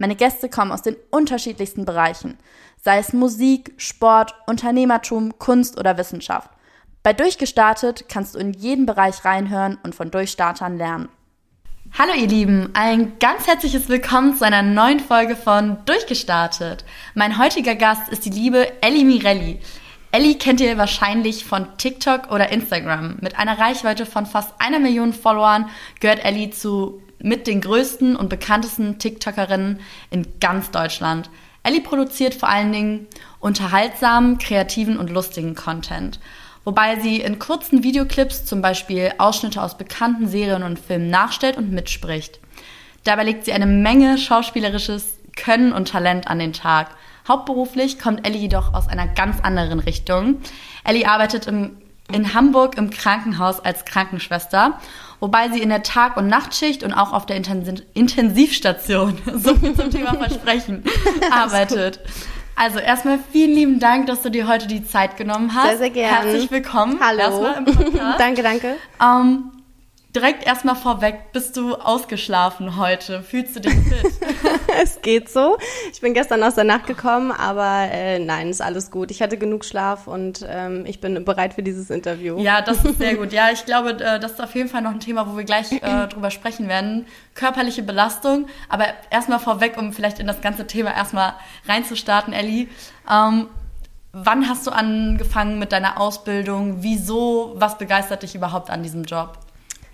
Meine Gäste kommen aus den unterschiedlichsten Bereichen, sei es Musik, Sport, Unternehmertum, Kunst oder Wissenschaft. Bei Durchgestartet kannst du in jeden Bereich reinhören und von Durchstartern lernen. Hallo ihr Lieben, ein ganz herzliches Willkommen zu einer neuen Folge von Durchgestartet. Mein heutiger Gast ist die liebe Ellie Mirelli. Ellie kennt ihr wahrscheinlich von TikTok oder Instagram. Mit einer Reichweite von fast einer Million Followern gehört Ellie zu mit den größten und bekanntesten TikTokerinnen in ganz Deutschland. Ellie produziert vor allen Dingen unterhaltsamen, kreativen und lustigen Content wobei sie in kurzen Videoclips zum Beispiel Ausschnitte aus bekannten Serien und Filmen nachstellt und mitspricht. Dabei legt sie eine Menge schauspielerisches Können und Talent an den Tag. Hauptberuflich kommt Ellie jedoch aus einer ganz anderen Richtung. Ellie arbeitet im, in Hamburg im Krankenhaus als Krankenschwester, wobei sie in der Tag- und Nachtschicht und auch auf der Intensivstation, so viel zum Thema Versprechen, arbeitet. Also erstmal vielen lieben Dank, dass du dir heute die Zeit genommen hast. Sehr, sehr gerne. Herzlich willkommen. Hallo. Erstmal im Podcast. danke, danke. Ähm, direkt erstmal vorweg, bist du ausgeschlafen heute? Fühlst du dich fit? es geht so. Ich bin gestern aus der Nacht gekommen, aber äh, nein, ist alles gut. Ich hatte genug Schlaf und ähm, ich bin bereit für dieses Interview. Ja, das ist sehr gut. Ja, ich glaube, äh, das ist auf jeden Fall noch ein Thema, wo wir gleich äh, drüber sprechen werden. Körperliche Belastung. Aber erstmal vorweg, um vielleicht in das ganze Thema erstmal reinzustarten, Ellie. Ähm, wann hast du angefangen mit deiner Ausbildung? Wieso? Was begeistert dich überhaupt an diesem Job?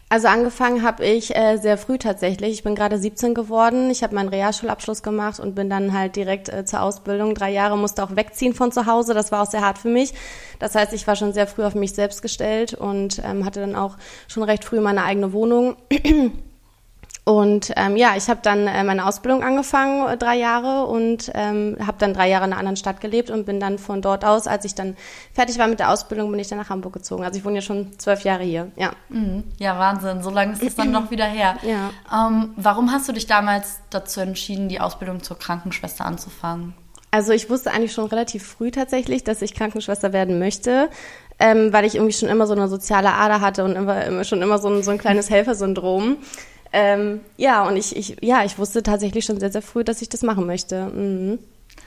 Also angefangen habe ich äh, sehr früh tatsächlich. Ich bin gerade 17 geworden. Ich habe meinen Realschulabschluss gemacht und bin dann halt direkt äh, zur Ausbildung. Drei Jahre musste auch wegziehen von zu Hause. Das war auch sehr hart für mich. Das heißt, ich war schon sehr früh auf mich selbst gestellt und ähm, hatte dann auch schon recht früh meine eigene Wohnung. Und ähm, ja, ich habe dann äh, meine Ausbildung angefangen, äh, drei Jahre, und ähm, habe dann drei Jahre in einer anderen Stadt gelebt und bin dann von dort aus, als ich dann fertig war mit der Ausbildung, bin ich dann nach Hamburg gezogen. Also ich wohne ja schon zwölf Jahre hier, ja. Mhm. Ja, Wahnsinn. So lange ist es dann noch wieder her. Ja. Ähm, warum hast du dich damals dazu entschieden, die Ausbildung zur Krankenschwester anzufangen? Also ich wusste eigentlich schon relativ früh tatsächlich, dass ich Krankenschwester werden möchte. Ähm, weil ich irgendwie schon immer so eine soziale Ader hatte und immer, immer schon immer so ein, so ein kleines Helfersyndrom. Ähm, ja, und ich, ich, ja, ich wusste tatsächlich schon sehr, sehr früh, dass ich das machen möchte. Mhm.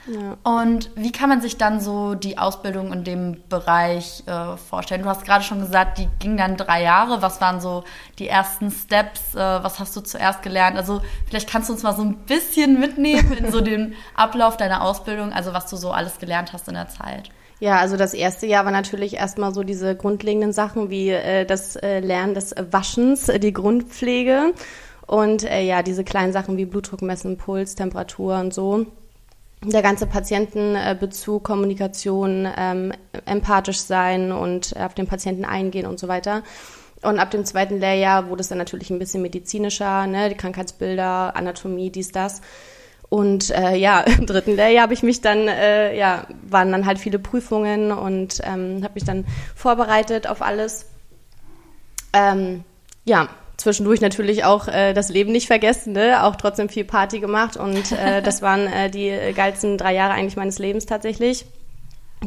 Ja. Und wie kann man sich dann so die Ausbildung in dem Bereich äh, vorstellen? Du hast gerade schon gesagt, die ging dann drei Jahre. Was waren so die ersten Steps? Äh, was hast du zuerst gelernt? Also vielleicht kannst du uns mal so ein bisschen mitnehmen in so den Ablauf deiner Ausbildung, also was du so alles gelernt hast in der Zeit. Ja, also das erste Jahr war natürlich erstmal so diese grundlegenden Sachen wie äh, das äh, Lernen des Waschens, äh, die Grundpflege und äh, ja, diese kleinen Sachen wie Blutdruck messen, Puls, Temperatur und so. Der ganze Patientenbezug, Kommunikation, ähm, empathisch sein und auf den Patienten eingehen und so weiter. Und ab dem zweiten Lehrjahr wurde es dann natürlich ein bisschen medizinischer, ne, die Krankheitsbilder, Anatomie, dies, das. Und äh, ja, im dritten Lehrjahr habe ich mich dann, äh, ja, waren dann halt viele Prüfungen und ähm, habe mich dann vorbereitet auf alles. Ähm, ja, zwischendurch natürlich auch äh, das Leben nicht vergessen, ne? auch trotzdem viel Party gemacht und äh, das waren äh, die geilsten drei Jahre eigentlich meines Lebens tatsächlich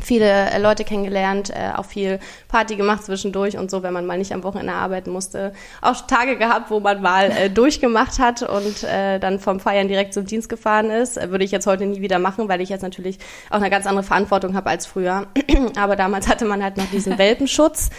viele äh, Leute kennengelernt, äh, auch viel Party gemacht zwischendurch und so, wenn man mal nicht am Wochenende arbeiten musste. Auch Tage gehabt, wo man mal äh, durchgemacht hat und äh, dann vom Feiern direkt zum Dienst gefahren ist. Äh, würde ich jetzt heute nie wieder machen, weil ich jetzt natürlich auch eine ganz andere Verantwortung habe als früher. aber damals hatte man halt noch diesen Welpenschutz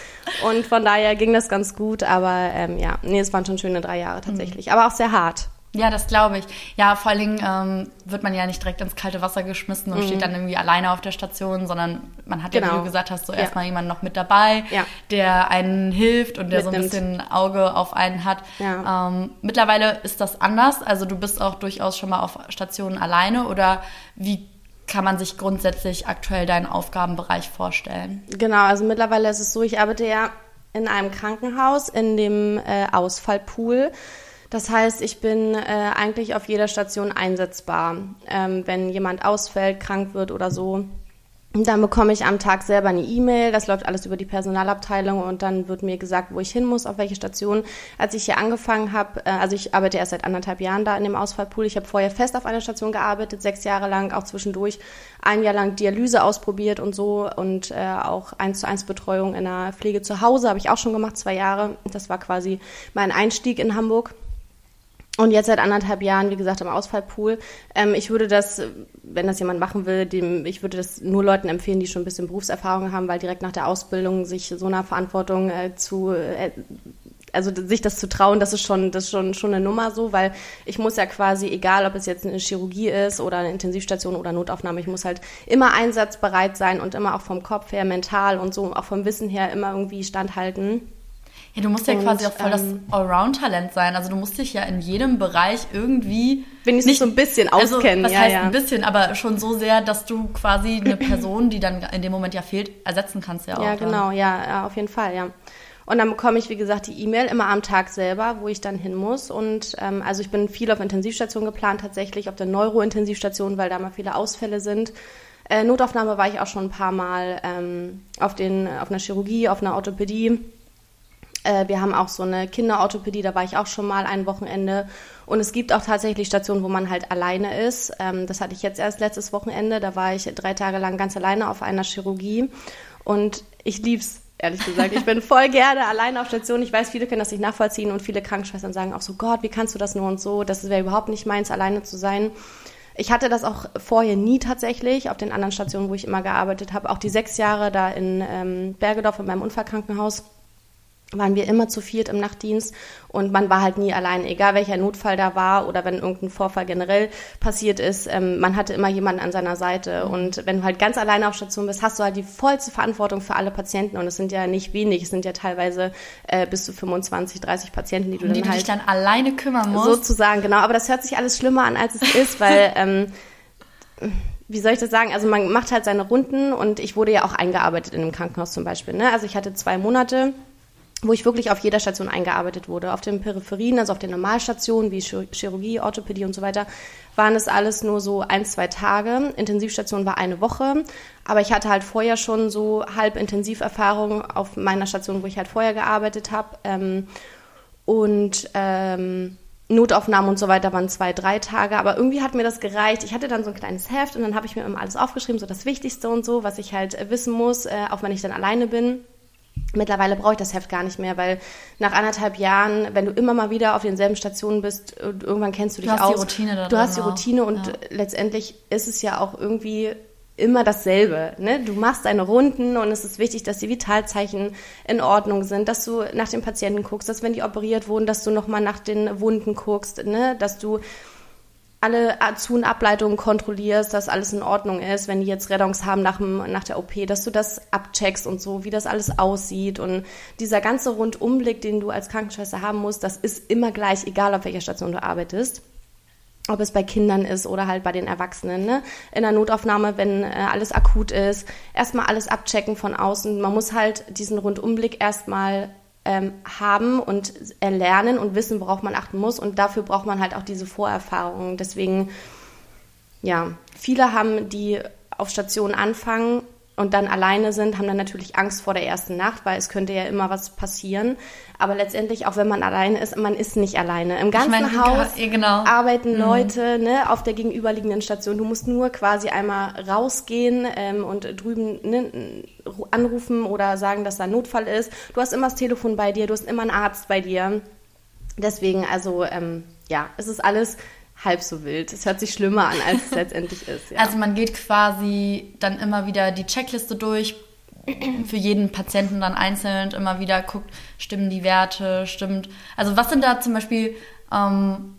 und von daher ging das ganz gut. Aber ähm, ja, nee, es waren schon schöne drei Jahre tatsächlich. Mhm. Aber auch sehr hart. Ja, das glaube ich. Ja, vor allen Dingen ähm, wird man ja nicht direkt ins kalte Wasser geschmissen und mhm. steht dann irgendwie alleine auf der Station, sondern man hat genau. ja, wie du genau. gesagt hast, so ja. erstmal jemanden noch mit dabei, ja. der einen hilft und der Mitnimmt. so ein bisschen Auge auf einen hat. Ja. Ähm, mittlerweile ist das anders. Also du bist auch durchaus schon mal auf Stationen alleine oder wie kann man sich grundsätzlich aktuell deinen Aufgabenbereich vorstellen? Genau, also mittlerweile ist es so, ich arbeite ja in einem Krankenhaus in dem äh, Ausfallpool. Das heißt, ich bin äh, eigentlich auf jeder Station einsetzbar. Ähm, wenn jemand ausfällt, krank wird oder so, dann bekomme ich am Tag selber eine E-Mail, das läuft alles über die Personalabteilung und dann wird mir gesagt, wo ich hin muss, auf welche Station. Als ich hier angefangen habe, äh, also ich arbeite erst seit anderthalb Jahren da in dem Ausfallpool. Ich habe vorher fest auf einer Station gearbeitet, sechs Jahre lang, auch zwischendurch ein Jahr lang Dialyse ausprobiert und so und äh, auch eins zu eins Betreuung in der Pflege zu Hause habe ich auch schon gemacht, zwei Jahre. Das war quasi mein Einstieg in Hamburg. Und jetzt seit anderthalb Jahren, wie gesagt, im Ausfallpool. Ähm, ich würde das, wenn das jemand machen will, dem, ich würde das nur Leuten empfehlen, die schon ein bisschen Berufserfahrung haben, weil direkt nach der Ausbildung sich so einer Verantwortung äh, zu, äh, also sich das zu trauen, das ist schon, das ist schon, schon eine Nummer so, weil ich muss ja quasi, egal ob es jetzt eine Chirurgie ist oder eine Intensivstation oder Notaufnahme, ich muss halt immer einsatzbereit sein und immer auch vom Kopf her, mental und so, auch vom Wissen her immer irgendwie standhalten. Ja, du musst ja und, quasi auch voll ähm, das Allround-Talent sein. Also du musst dich ja in jedem Bereich irgendwie wenigstens nicht, so ein bisschen also, auskennen. Was ja, heißt ja. ein bisschen, aber schon so sehr, dass du quasi eine Person, die dann in dem Moment ja fehlt, ersetzen kannst ja auch. Ja, genau, ja, ja, auf jeden Fall, ja. Und dann bekomme ich, wie gesagt, die E-Mail immer am Tag selber, wo ich dann hin muss. Und ähm, also ich bin viel auf Intensivstation geplant, tatsächlich auf der Neurointensivstation, weil da mal viele Ausfälle sind. Äh, Notaufnahme war ich auch schon ein paar Mal ähm, auf, den, auf einer Chirurgie, auf einer Orthopädie äh, wir haben auch so eine Kinderorthopädie, da war ich auch schon mal ein Wochenende. Und es gibt auch tatsächlich Stationen, wo man halt alleine ist. Ähm, das hatte ich jetzt erst letztes Wochenende. Da war ich drei Tage lang ganz alleine auf einer Chirurgie. Und ich lieb's, ehrlich gesagt. Ich bin voll gerne alleine auf Station. Ich weiß, viele können das nicht nachvollziehen und viele Krankenschwestern sagen auch so, Gott, wie kannst du das nur und so? Das wäre überhaupt nicht meins, alleine zu sein. Ich hatte das auch vorher nie tatsächlich auf den anderen Stationen, wo ich immer gearbeitet habe. Auch die sechs Jahre da in ähm, Bergedorf in meinem Unfallkrankenhaus waren wir immer zu viert im Nachtdienst und man war halt nie allein, egal welcher Notfall da war oder wenn irgendein Vorfall generell passiert ist, ähm, man hatte immer jemanden an seiner Seite mhm. und wenn du halt ganz alleine auf Station bist, hast du halt die vollste Verantwortung für alle Patienten und es sind ja nicht wenig, es sind ja teilweise äh, bis zu 25, 30 Patienten, die du um die dann du halt dann alleine kümmern musst. Sozusagen, genau, aber das hört sich alles schlimmer an, als es ist, weil ähm, wie soll ich das sagen? Also man macht halt seine Runden und ich wurde ja auch eingearbeitet in einem Krankenhaus zum Beispiel. Ne? Also ich hatte zwei Monate wo ich wirklich auf jeder Station eingearbeitet wurde. Auf den Peripherien, also auf den Normalstationen wie Chirurgie, Orthopädie und so weiter, waren es alles nur so ein, zwei Tage. Intensivstation war eine Woche. Aber ich hatte halt vorher schon so halb Intensiverfahrung auf meiner Station, wo ich halt vorher gearbeitet habe. Ähm, und ähm, Notaufnahmen und so weiter waren zwei, drei Tage, aber irgendwie hat mir das gereicht. Ich hatte dann so ein kleines Heft und dann habe ich mir immer alles aufgeschrieben, so das Wichtigste und so, was ich halt äh, wissen muss, äh, auch wenn ich dann alleine bin. Mittlerweile brauche ich das Heft gar nicht mehr, weil nach anderthalb Jahren, wenn du immer mal wieder auf denselben Stationen bist, irgendwann kennst du dich du hast aus. Die Routine da du hast die Routine auch. und ja. letztendlich ist es ja auch irgendwie immer dasselbe. Ne? Du machst deine Runden und es ist wichtig, dass die Vitalzeichen in Ordnung sind, dass du nach den Patienten guckst, dass wenn die operiert wurden, dass du nochmal nach den Wunden guckst, ne? dass du alle Zu- und Ableitungen kontrollierst, dass alles in Ordnung ist, wenn die jetzt Rettungs haben nach, dem, nach der OP, dass du das abcheckst und so, wie das alles aussieht. Und dieser ganze Rundumblick, den du als Krankenschwester haben musst, das ist immer gleich, egal auf welcher Station du arbeitest. Ob es bei Kindern ist oder halt bei den Erwachsenen. Ne? In der Notaufnahme, wenn äh, alles akut ist, erstmal alles abchecken von außen. Man muss halt diesen Rundumblick erstmal ähm, haben und erlernen und wissen, worauf man achten muss. Und dafür braucht man halt auch diese Vorerfahrungen. Deswegen, ja, viele haben, die auf Station anfangen, und dann alleine sind, haben dann natürlich Angst vor der ersten Nacht, weil es könnte ja immer was passieren. Aber letztendlich, auch wenn man alleine ist, man ist nicht alleine. Im ganzen meine, Haus genau. arbeiten mhm. Leute ne, auf der gegenüberliegenden Station. Du musst nur quasi einmal rausgehen ähm, und drüben ne, anrufen oder sagen, dass da ein Notfall ist. Du hast immer das Telefon bei dir, du hast immer einen Arzt bei dir. Deswegen, also ähm, ja, es ist alles halb so wild. Es hört sich schlimmer an, als es letztendlich ist. Ja. Also man geht quasi dann immer wieder die Checkliste durch, für jeden Patienten dann einzeln immer wieder guckt, stimmen die Werte, stimmt. Also was sind da zum Beispiel, ähm,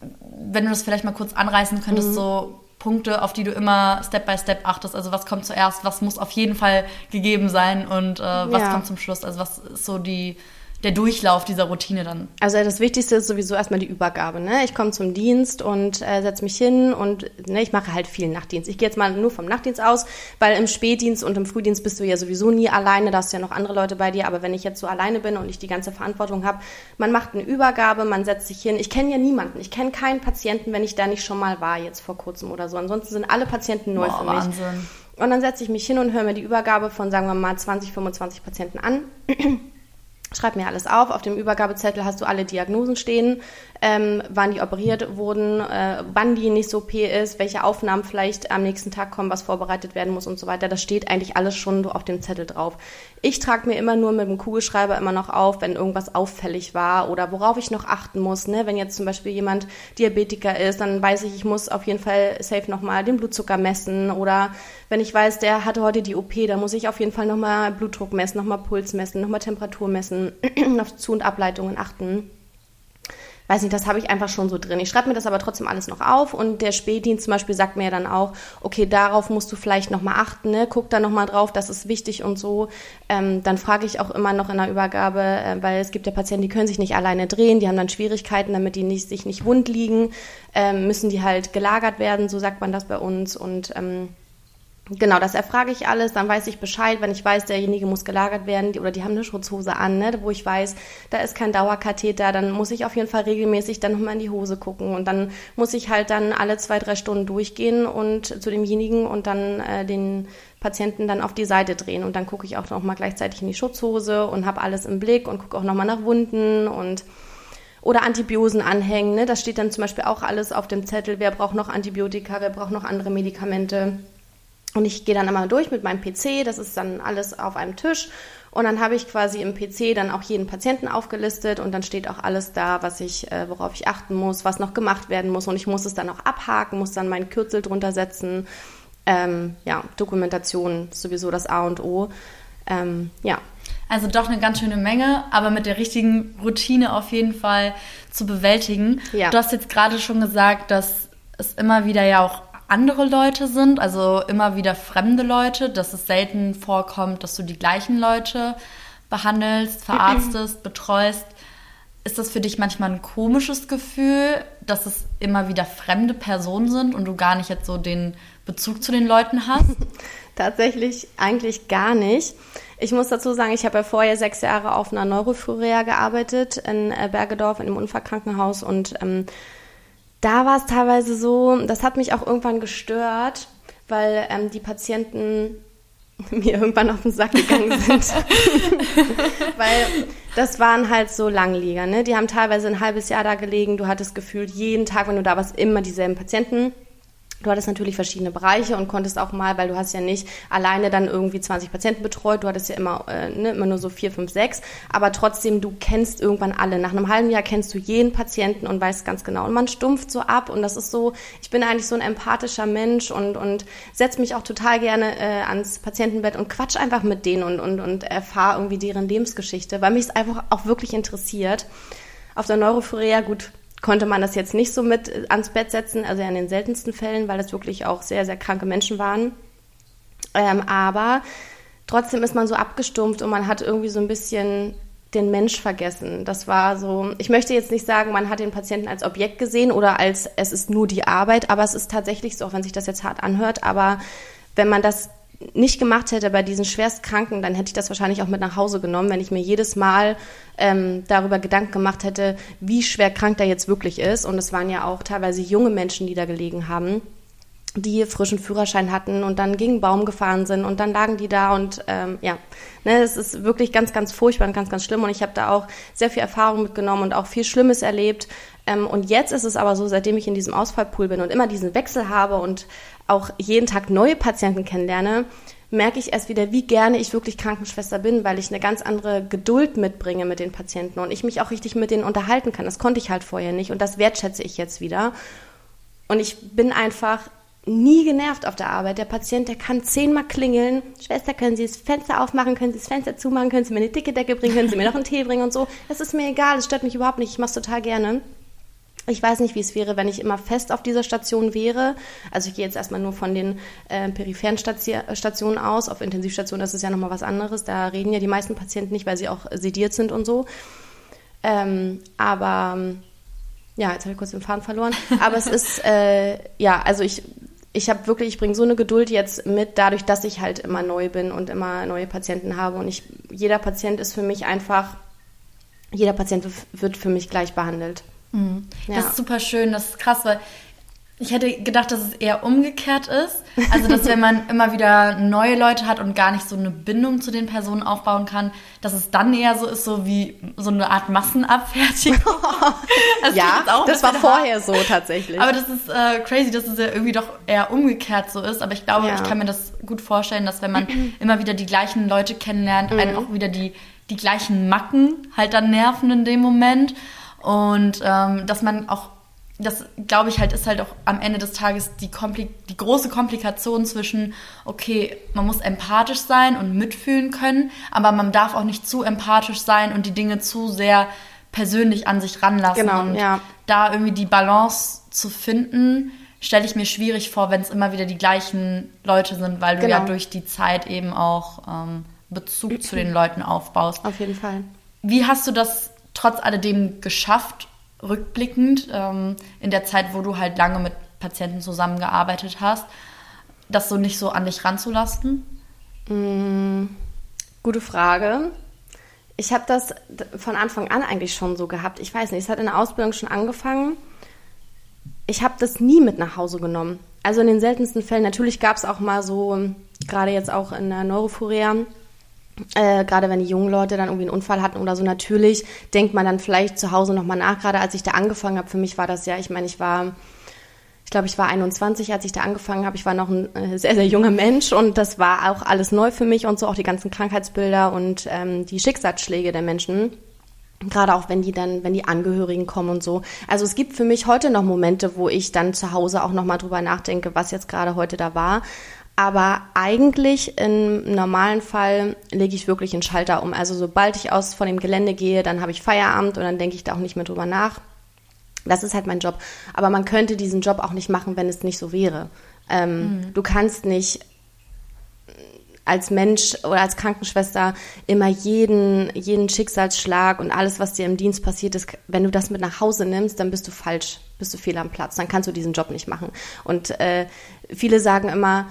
wenn du das vielleicht mal kurz anreißen könntest, mhm. so Punkte, auf die du immer Step by Step achtest. Also was kommt zuerst, was muss auf jeden Fall gegeben sein und äh, was ja. kommt zum Schluss. Also was ist so die der Durchlauf dieser Routine dann? Also das Wichtigste ist sowieso erstmal die Übergabe. Ne? Ich komme zum Dienst und äh, setze mich hin und ne, ich mache halt viel Nachtdienst. Ich gehe jetzt mal nur vom Nachtdienst aus, weil im Spätdienst und im Frühdienst bist du ja sowieso nie alleine, da hast du ja noch andere Leute bei dir. Aber wenn ich jetzt so alleine bin und ich die ganze Verantwortung habe, man macht eine Übergabe, man setzt sich hin. Ich kenne ja niemanden, ich kenne keinen Patienten, wenn ich da nicht schon mal war, jetzt vor kurzem oder so. Ansonsten sind alle Patienten neu Boah, für mich. Wahnsinn. Und dann setze ich mich hin und höre mir die Übergabe von, sagen wir mal, 20, 25 Patienten an. Schreib mir alles auf. Auf dem Übergabezettel hast du alle Diagnosen stehen, ähm, wann die operiert wurden, äh, wann die nächste OP ist, welche Aufnahmen vielleicht am nächsten Tag kommen, was vorbereitet werden muss und so weiter. Das steht eigentlich alles schon so auf dem Zettel drauf. Ich trage mir immer nur mit dem Kugelschreiber immer noch auf, wenn irgendwas auffällig war oder worauf ich noch achten muss. Ne? Wenn jetzt zum Beispiel jemand Diabetiker ist, dann weiß ich, ich muss auf jeden Fall safe nochmal den Blutzucker messen oder wenn ich weiß, der hatte heute die OP, dann muss ich auf jeden Fall nochmal Blutdruck messen, nochmal Puls messen, nochmal Temperatur messen, auf Zu- und Ableitungen achten weiß nicht, das habe ich einfach schon so drin. Ich schreibe mir das aber trotzdem alles noch auf und der Spätdienst zum Beispiel sagt mir dann auch, okay, darauf musst du vielleicht nochmal achten, ne? guck da nochmal drauf, das ist wichtig und so. Ähm, dann frage ich auch immer noch in der Übergabe, äh, weil es gibt ja Patienten, die können sich nicht alleine drehen, die haben dann Schwierigkeiten, damit die nicht, sich nicht wund liegen, ähm, müssen die halt gelagert werden, so sagt man das bei uns und ähm, Genau, das erfrage ich alles, dann weiß ich Bescheid, wenn ich weiß, derjenige muss gelagert werden oder die haben eine Schutzhose an, ne, wo ich weiß, da ist kein Dauerkatheter, dann muss ich auf jeden Fall regelmäßig dann nochmal in die Hose gucken. Und dann muss ich halt dann alle zwei, drei Stunden durchgehen und zu demjenigen und dann äh, den Patienten dann auf die Seite drehen. Und dann gucke ich auch nochmal gleichzeitig in die Schutzhose und habe alles im Blick und gucke auch nochmal nach Wunden und oder Antibiosen anhängen, ne, das steht dann zum Beispiel auch alles auf dem Zettel, wer braucht noch Antibiotika, wer braucht noch andere Medikamente und ich gehe dann immer durch mit meinem PC, das ist dann alles auf einem Tisch. Und dann habe ich quasi im PC dann auch jeden Patienten aufgelistet und dann steht auch alles da, was ich, äh, worauf ich achten muss, was noch gemacht werden muss. Und ich muss es dann auch abhaken, muss dann meinen Kürzel drunter setzen. Ähm, ja, Dokumentation ist sowieso das A und O. Ähm, ja. Also doch eine ganz schöne Menge, aber mit der richtigen Routine auf jeden Fall zu bewältigen. Ja. Du hast jetzt gerade schon gesagt, dass es immer wieder ja auch andere Leute sind, also immer wieder fremde Leute, dass es selten vorkommt, dass du die gleichen Leute behandelst, verarztest, betreust. Ist das für dich manchmal ein komisches Gefühl, dass es immer wieder fremde Personen sind und du gar nicht jetzt so den Bezug zu den Leuten hast? Tatsächlich eigentlich gar nicht. Ich muss dazu sagen, ich habe ja vorher sechs Jahre auf einer Neurophyrea gearbeitet in äh, Bergedorf in einem Unfallkrankenhaus und ähm, da war es teilweise so, das hat mich auch irgendwann gestört, weil ähm, die Patienten mir irgendwann auf den Sack gegangen sind. weil das waren halt so Langlieger, ne? Die haben teilweise ein halbes Jahr da gelegen. Du hattest gefühlt jeden Tag, wenn du da warst, immer dieselben Patienten. Du hattest natürlich verschiedene Bereiche und konntest auch mal, weil du hast ja nicht alleine dann irgendwie 20 Patienten betreut, du hattest ja immer, äh, ne, immer nur so vier, fünf, sechs, aber trotzdem, du kennst irgendwann alle. Nach einem halben Jahr kennst du jeden Patienten und weißt ganz genau. Und man stumpft so ab und das ist so, ich bin eigentlich so ein empathischer Mensch und, und setze mich auch total gerne äh, ans Patientenbett und quatsch einfach mit denen und, und, und erfahre irgendwie deren Lebensgeschichte, weil mich es einfach auch wirklich interessiert. Auf der Neurophorea, gut, konnte man das jetzt nicht so mit äh, ans Bett setzen, also in den seltensten Fällen, weil es wirklich auch sehr, sehr kranke Menschen waren. Ähm, aber trotzdem ist man so abgestumpft und man hat irgendwie so ein bisschen den Mensch vergessen. Das war so, ich möchte jetzt nicht sagen, man hat den Patienten als Objekt gesehen oder als es ist nur die Arbeit, aber es ist tatsächlich so, auch wenn sich das jetzt hart anhört, aber wenn man das nicht gemacht hätte bei diesen Schwerstkranken, dann hätte ich das wahrscheinlich auch mit nach Hause genommen, wenn ich mir jedes Mal ähm, darüber Gedanken gemacht hätte, wie schwer krank der jetzt wirklich ist. Und es waren ja auch teilweise junge Menschen, die da gelegen haben die frischen Führerschein hatten und dann gegen Baum gefahren sind und dann lagen die da und ähm, ja, ne, es ist wirklich ganz, ganz furchtbar und ganz, ganz schlimm und ich habe da auch sehr viel Erfahrung mitgenommen und auch viel Schlimmes erlebt ähm, und jetzt ist es aber so, seitdem ich in diesem Ausfallpool bin und immer diesen Wechsel habe und auch jeden Tag neue Patienten kennenlerne, merke ich erst wieder, wie gerne ich wirklich Krankenschwester bin, weil ich eine ganz andere Geduld mitbringe mit den Patienten und ich mich auch richtig mit denen unterhalten kann. Das konnte ich halt vorher nicht und das wertschätze ich jetzt wieder. Und ich bin einfach nie genervt auf der Arbeit. Der Patient, der kann zehnmal klingeln. Schwester, können Sie das Fenster aufmachen? Können Sie das Fenster zumachen? Können Sie mir eine dicke Decke bringen? Können Sie mir noch einen Tee bringen und so? Das ist mir egal. Das stört mich überhaupt nicht. Ich mache es total gerne. Ich weiß nicht, wie es wäre, wenn ich immer fest auf dieser Station wäre. Also ich gehe jetzt erstmal nur von den äh, peripheren Stationen aus. Auf Intensivstationen ist es ja nochmal was anderes. Da reden ja die meisten Patienten nicht, weil sie auch sediert sind und so. Ähm, aber ja, jetzt habe ich kurz den Faden verloren. Aber es ist, äh, ja, also ich, ich habe wirklich, ich bringe so eine Geduld jetzt mit, dadurch, dass ich halt immer neu bin und immer neue Patienten habe. Und ich, jeder Patient ist für mich einfach, jeder Patient wird für mich gleich behandelt. Mhm. Ja. Das ist super schön, das ist krass, weil ich hätte gedacht, dass es eher umgekehrt ist. Also, dass wenn man immer wieder neue Leute hat und gar nicht so eine Bindung zu den Personen aufbauen kann, dass es dann eher so ist, so wie so eine Art Massenabfertigung. das ja, das war vorher hart. so tatsächlich. Aber das ist äh, crazy, dass es ja irgendwie doch eher umgekehrt so ist. Aber ich glaube, ja. ich kann mir das gut vorstellen, dass wenn man immer wieder die gleichen Leute kennenlernt, mhm. einen auch wieder die, die gleichen Macken halt dann nerven in dem Moment. Und ähm, dass man auch, das glaube ich halt, ist halt auch am Ende des Tages die, Kompli die große Komplikation zwischen, okay, man muss empathisch sein und mitfühlen können, aber man darf auch nicht zu empathisch sein und die Dinge zu sehr persönlich an sich ranlassen. Genau, und ja. da irgendwie die Balance zu finden, stelle ich mir schwierig vor, wenn es immer wieder die gleichen Leute sind, weil du genau. ja durch die Zeit eben auch ähm, Bezug zu den Leuten aufbaust. Auf jeden Fall. Wie hast du das trotz alledem geschafft, rückblickend, ähm, in der Zeit, wo du halt lange mit Patienten zusammengearbeitet hast, das so nicht so an dich ranzulassen? Mm, gute Frage. Ich habe das von Anfang an eigentlich schon so gehabt. Ich weiß nicht, es hat in der Ausbildung schon angefangen. Ich habe das nie mit nach Hause genommen. Also in den seltensten Fällen. Natürlich gab es auch mal so, gerade jetzt auch in der Neurophoria, äh, gerade wenn die jungen Leute dann irgendwie einen Unfall hatten oder so, natürlich denkt man dann vielleicht zu Hause nochmal nach. Gerade als ich da angefangen habe, für mich war das ja, ich meine, ich war, ich glaube, ich war 21, als ich da angefangen habe. Ich war noch ein äh, sehr, sehr junger Mensch und das war auch alles neu für mich und so auch die ganzen Krankheitsbilder und ähm, die Schicksalsschläge der Menschen. Gerade auch wenn die dann, wenn die Angehörigen kommen und so. Also es gibt für mich heute noch Momente, wo ich dann zu Hause auch nochmal drüber nachdenke, was jetzt gerade heute da war. Aber eigentlich im normalen Fall lege ich wirklich einen Schalter um. Also sobald ich aus von dem Gelände gehe, dann habe ich Feierabend und dann denke ich da auch nicht mehr drüber nach. Das ist halt mein Job. Aber man könnte diesen Job auch nicht machen, wenn es nicht so wäre. Ähm, mhm. Du kannst nicht als Mensch oder als Krankenschwester immer jeden, jeden Schicksalsschlag und alles, was dir im Dienst passiert ist, wenn du das mit nach Hause nimmst, dann bist du falsch, bist du fehl am Platz. Dann kannst du diesen Job nicht machen. Und äh, viele sagen immer,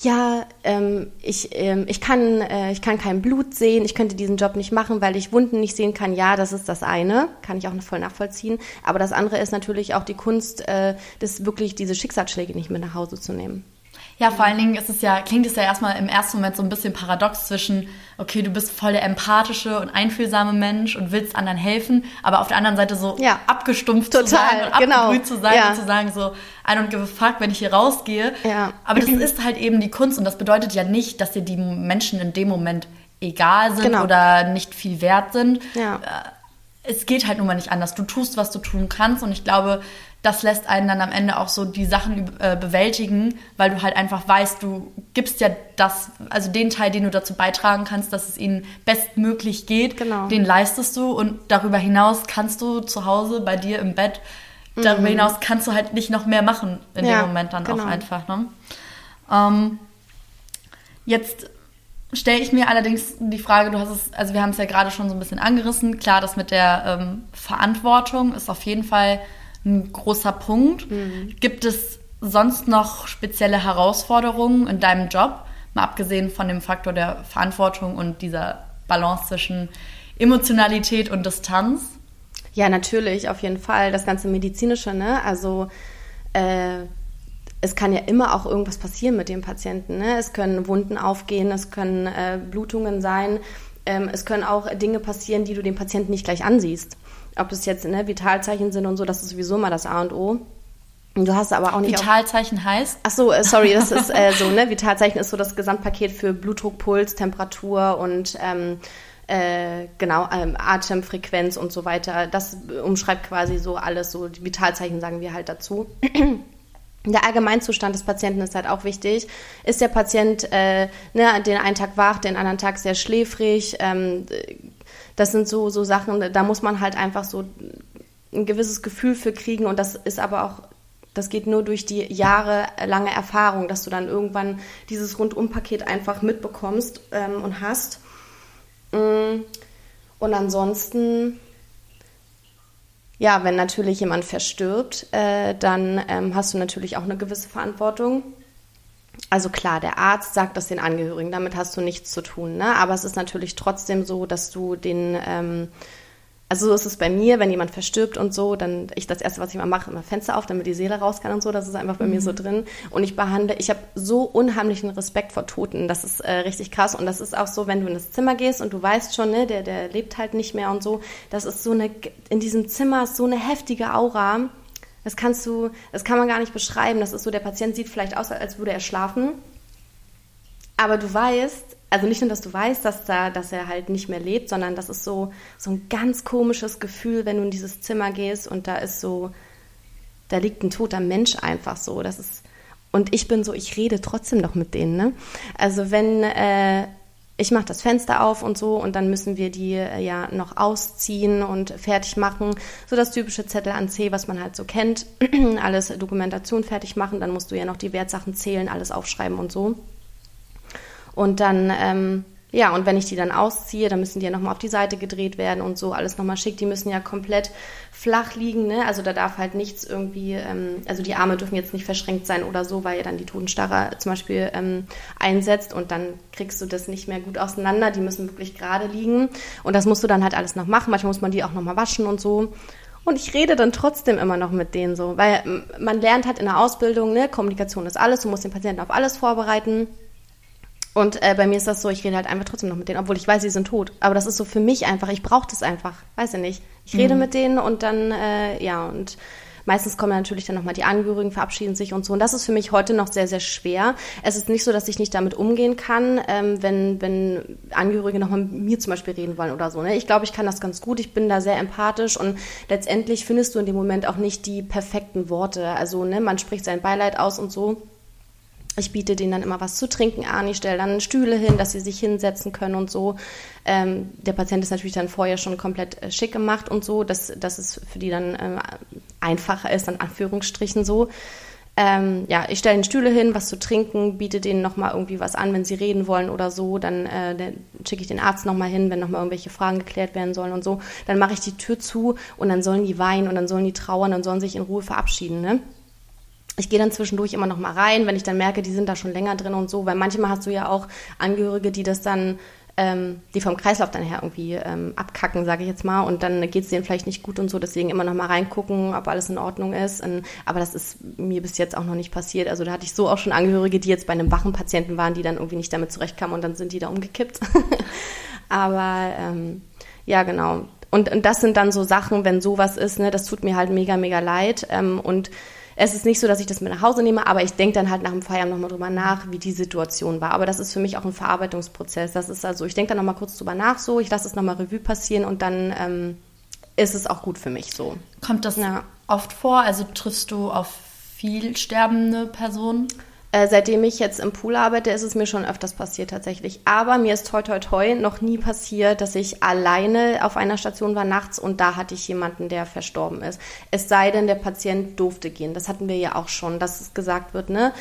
ja, ähm, ich, ähm, ich, kann, äh, ich kann kein Blut sehen, ich könnte diesen Job nicht machen, weil ich Wunden nicht sehen kann. Ja, das ist das eine, kann ich auch voll nachvollziehen. Aber das andere ist natürlich auch die Kunst, äh, das wirklich diese Schicksalsschläge nicht mit nach Hause zu nehmen. Ja, vor allen Dingen ist es ja, klingt es ja erstmal im ersten Moment so ein bisschen paradox zwischen, okay, du bist voll der empathische und einfühlsame Mensch und willst anderen helfen, aber auf der anderen Seite so ja, abgestumpft total, zu sein und genau. abgebrüht zu sein ja. und zu sagen so, I don't give a fuck, wenn ich hier rausgehe. Ja. Aber das ist halt eben die Kunst und das bedeutet ja nicht, dass dir die Menschen in dem Moment egal sind genau. oder nicht viel wert sind. Ja. Äh, es geht halt nun mal nicht anders. Du tust, was du tun kannst und ich glaube, das lässt einen dann am Ende auch so die Sachen äh, bewältigen, weil du halt einfach weißt, du gibst ja das, also den Teil, den du dazu beitragen kannst, dass es ihnen bestmöglich geht, genau. den leistest du und darüber hinaus kannst du zu Hause bei dir im Bett, darüber mhm. hinaus kannst du halt nicht noch mehr machen in ja, dem Moment dann genau. auch einfach. Ne? Ähm, jetzt stelle ich mir allerdings die Frage, du hast es, also wir haben es ja gerade schon so ein bisschen angerissen, klar, das mit der ähm, Verantwortung ist auf jeden Fall ein großer Punkt. Mhm. Gibt es sonst noch spezielle Herausforderungen in deinem Job, mal abgesehen von dem Faktor der Verantwortung und dieser Balance zwischen Emotionalität und Distanz? Ja, natürlich, auf jeden Fall. Das ganze Medizinische, ne? Also äh, es kann ja immer auch irgendwas passieren mit dem Patienten. Ne? Es können Wunden aufgehen, es können äh, Blutungen sein, ähm, es können auch Dinge passieren, die du dem Patienten nicht gleich ansiehst ob das jetzt ne, Vitalzeichen sind und so, das ist sowieso mal das A und O. Du hast aber auch nicht. Vitalzeichen auch, heißt? Ach so, äh, sorry, das ist äh, so, ne? Vitalzeichen ist so das Gesamtpaket für Blutdruck, Puls, Temperatur und ähm, äh, genau, ähm, Atemfrequenz und so weiter. Das umschreibt quasi so alles, so die Vitalzeichen sagen wir halt dazu. Der Allgemeinzustand des Patienten ist halt auch wichtig. Ist der Patient äh, ne, den einen Tag wach, den anderen Tag sehr schläfrig? Ähm, das sind so, so Sachen, da muss man halt einfach so ein gewisses Gefühl für kriegen und das ist aber auch das geht nur durch die jahrelange Erfahrung, dass du dann irgendwann dieses Rundumpaket einfach mitbekommst ähm, und hast. Mm. Und ansonsten, ja, wenn natürlich jemand verstirbt, äh, dann ähm, hast du natürlich auch eine gewisse Verantwortung. Also klar, der Arzt sagt das den Angehörigen, damit hast du nichts zu tun. Ne? Aber es ist natürlich trotzdem so, dass du den ähm, also so ist es bei mir, wenn jemand verstirbt und so, dann ich das erste, was ich mal mache, immer Fenster auf, damit die Seele raus kann und so. Das ist einfach bei mhm. mir so mhm. drin. Und ich behandle, ich habe so unheimlichen Respekt vor Toten. Das ist äh, richtig krass. Und das ist auch so, wenn du in das Zimmer gehst und du weißt schon, ne, der, der lebt halt nicht mehr und so. Das ist so eine, in diesem Zimmer ist so eine heftige Aura. Das kannst du, das kann man gar nicht beschreiben. Das ist so, der Patient sieht vielleicht aus, als würde er schlafen. Aber du weißt, also nicht nur, dass du weißt, dass, da, dass er halt nicht mehr lebt, sondern das ist so, so ein ganz komisches Gefühl, wenn du in dieses Zimmer gehst und da ist so, da liegt ein toter Mensch einfach so. Das ist, und ich bin so, ich rede trotzdem noch mit denen. Ne? Also wenn äh, ich mache das Fenster auf und so und dann müssen wir die äh, ja noch ausziehen und fertig machen. So das typische Zettel an C, was man halt so kennt. alles Dokumentation fertig machen, dann musst du ja noch die Wertsachen zählen, alles aufschreiben und so. Und dann, ähm, ja, und wenn ich die dann ausziehe, dann müssen die ja nochmal auf die Seite gedreht werden und so, alles nochmal schick. Die müssen ja komplett flach liegen, ne? Also da darf halt nichts irgendwie, ähm, also die Arme dürfen jetzt nicht verschränkt sein oder so, weil ja dann die Totenstarre zum Beispiel ähm, einsetzt und dann kriegst du das nicht mehr gut auseinander. Die müssen wirklich gerade liegen. Und das musst du dann halt alles noch machen. Manchmal muss man die auch nochmal waschen und so. Und ich rede dann trotzdem immer noch mit denen so, weil man lernt halt in der Ausbildung, ne, Kommunikation ist alles, du musst den Patienten auf alles vorbereiten. Und äh, bei mir ist das so, ich rede halt einfach trotzdem noch mit denen, obwohl ich weiß, sie sind tot. Aber das ist so für mich einfach, ich brauche das einfach, weiß ich nicht. Ich rede mhm. mit denen und dann, äh, ja, und meistens kommen natürlich dann nochmal die Angehörigen, verabschieden sich und so. Und das ist für mich heute noch sehr, sehr schwer. Es ist nicht so, dass ich nicht damit umgehen kann, ähm, wenn, wenn Angehörige nochmal mit mir zum Beispiel reden wollen oder so. Ne? Ich glaube, ich kann das ganz gut. Ich bin da sehr empathisch und letztendlich findest du in dem Moment auch nicht die perfekten Worte. Also, ne, man spricht sein Beileid aus und so. Ich biete denen dann immer was zu trinken an, ich stelle dann Stühle hin, dass sie sich hinsetzen können und so. Ähm, der Patient ist natürlich dann vorher schon komplett äh, schick gemacht und so, dass, dass es für die dann äh, einfacher ist, an Anführungsstrichen so. Ähm, ja, ich stelle den Stühle hin, was zu trinken, biete denen nochmal irgendwie was an, wenn sie reden wollen oder so. Dann äh, schicke ich den Arzt nochmal hin, wenn nochmal irgendwelche Fragen geklärt werden sollen und so. Dann mache ich die Tür zu und dann sollen die weinen und dann sollen die trauern und sollen sich in Ruhe verabschieden. Ne? Ich gehe dann zwischendurch immer noch mal rein, wenn ich dann merke, die sind da schon länger drin und so, weil manchmal hast du ja auch Angehörige, die das dann, ähm, die vom Kreislauf dann her irgendwie ähm, abkacken, sage ich jetzt mal, und dann geht es denen vielleicht nicht gut und so, deswegen immer noch mal reingucken, ob alles in Ordnung ist. Und, aber das ist mir bis jetzt auch noch nicht passiert. Also da hatte ich so auch schon Angehörige, die jetzt bei einem wachen Patienten waren, die dann irgendwie nicht damit zurechtkamen und dann sind die da umgekippt. aber ähm, ja, genau. Und, und das sind dann so Sachen, wenn sowas ist, ne, das tut mir halt mega, mega leid. Ähm, und es ist nicht so, dass ich das mit nach Hause nehme, aber ich denke dann halt nach dem Feierabend nochmal drüber nach, wie die Situation war. Aber das ist für mich auch ein Verarbeitungsprozess. Das ist also, ich denke dann nochmal kurz drüber nach, so, ich lasse es nochmal Revue passieren und dann ähm, ist es auch gut für mich so. Kommt das ja. oft vor? Also triffst du auf viel sterbende Personen? Äh, seitdem ich jetzt im Pool arbeite, ist es mir schon öfters passiert tatsächlich. Aber mir ist toi toi toi noch nie passiert, dass ich alleine auf einer Station war nachts und da hatte ich jemanden, der verstorben ist. Es sei denn, der Patient durfte gehen. Das hatten wir ja auch schon, dass es gesagt wird, ne?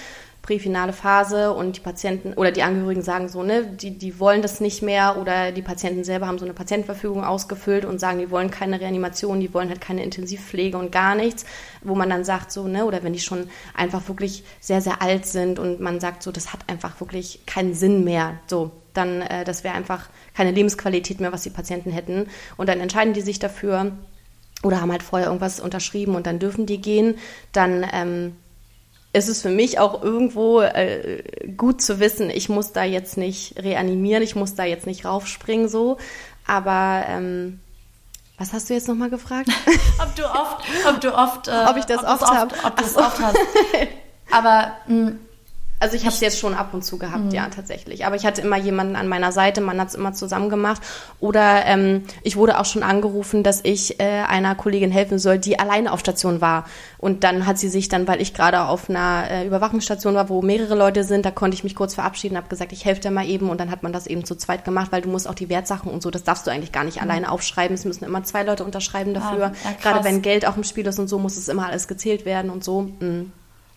Präfinale Phase und die Patienten oder die Angehörigen sagen so, ne, die, die wollen das nicht mehr oder die Patienten selber haben so eine Patientenverfügung ausgefüllt und sagen, die wollen keine Reanimation, die wollen halt keine Intensivpflege und gar nichts, wo man dann sagt so, ne, oder wenn die schon einfach wirklich sehr, sehr alt sind und man sagt so, das hat einfach wirklich keinen Sinn mehr, so, dann, äh, das wäre einfach keine Lebensqualität mehr, was die Patienten hätten. Und dann entscheiden die sich dafür oder haben halt vorher irgendwas unterschrieben und dann dürfen die gehen, dann ähm, es ist für mich auch irgendwo äh, gut zu wissen, ich muss da jetzt nicht reanimieren, ich muss da jetzt nicht raufspringen so. Aber ähm, was hast du jetzt nochmal gefragt? ob du oft, ob du oft, äh, ob ich das ob oft habe, ob du es oft hast. Aber mh, Also ich habe es jetzt schon ab und zu gehabt, mhm. ja, tatsächlich. Aber ich hatte immer jemanden an meiner Seite, man hat es immer zusammen gemacht. Oder ähm, ich wurde auch schon angerufen, dass ich äh, einer Kollegin helfen soll, die alleine auf Station war. Und dann hat sie sich dann, weil ich gerade auf einer äh, Überwachungsstation war, wo mehrere Leute sind, da konnte ich mich kurz verabschieden, habe gesagt, ich helfe dir mal eben. Und dann hat man das eben zu zweit gemacht, weil du musst auch die Wertsachen und so, das darfst du eigentlich gar nicht mhm. alleine aufschreiben. Es müssen immer zwei Leute unterschreiben dafür. Ah, ja, gerade wenn Geld auch im Spiel ist und so, muss es immer alles gezählt werden und so. Mhm.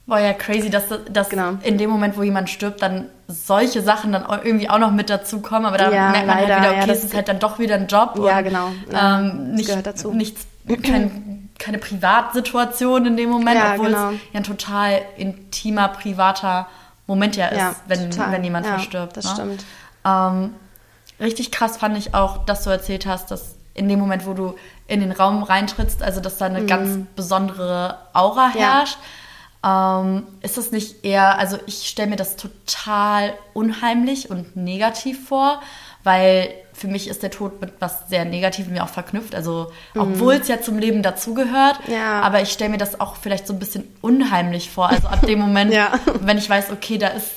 Boah, ja, crazy, dass, dass genau. in dem Moment, wo jemand stirbt, dann solche Sachen dann irgendwie auch noch mit dazukommen. Aber da ja, merkt man halt leider, halt wieder, okay, ja, es ist halt dann doch wieder ein Job. Ja, genau. Ja, ähm, nicht, gehört dazu. Nichts, kein, keine Privatsituation in dem Moment, ja, obwohl genau. es ja ein total intimer, privater Moment ja ist, wenn, wenn jemand verstirbt. Das ne? stimmt. Ähm, richtig krass fand ich auch, dass du erzählt hast, dass in dem Moment, wo du in den Raum reintrittst, also dass da eine mhm. ganz besondere Aura herrscht. Ähm, ist es nicht eher, also ich stelle mir das total unheimlich und negativ vor, weil für mich ist der Tod mit was sehr Negativem ja auch verknüpft. Also, mhm. obwohl es ja zum Leben dazugehört. Ja. Aber ich stelle mir das auch vielleicht so ein bisschen unheimlich vor. Also ab dem Moment, ja. wenn ich weiß, okay, da ist,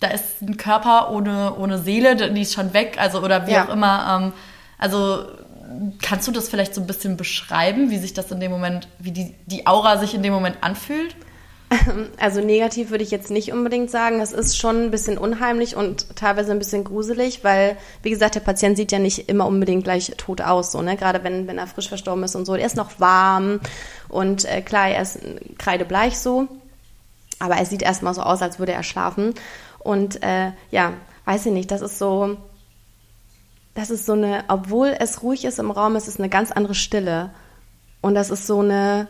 da ist ein Körper ohne, ohne Seele, die ist schon weg. Also, oder wie ja. auch immer. Ähm, also, kannst du das vielleicht so ein bisschen beschreiben, wie sich das in dem Moment, wie die, die Aura sich in dem Moment anfühlt? Also negativ würde ich jetzt nicht unbedingt sagen. Es ist schon ein bisschen unheimlich und teilweise ein bisschen gruselig, weil, wie gesagt, der Patient sieht ja nicht immer unbedingt gleich tot aus, so, ne? Gerade wenn, wenn er frisch verstorben ist und so. Er ist noch warm und äh, klar, er ist kreidebleich so, aber er sieht erstmal so aus, als würde er schlafen. Und äh, ja, weiß ich nicht, das ist so, das ist so eine, obwohl es ruhig ist im Raum, es ist eine ganz andere Stille. Und das ist so eine,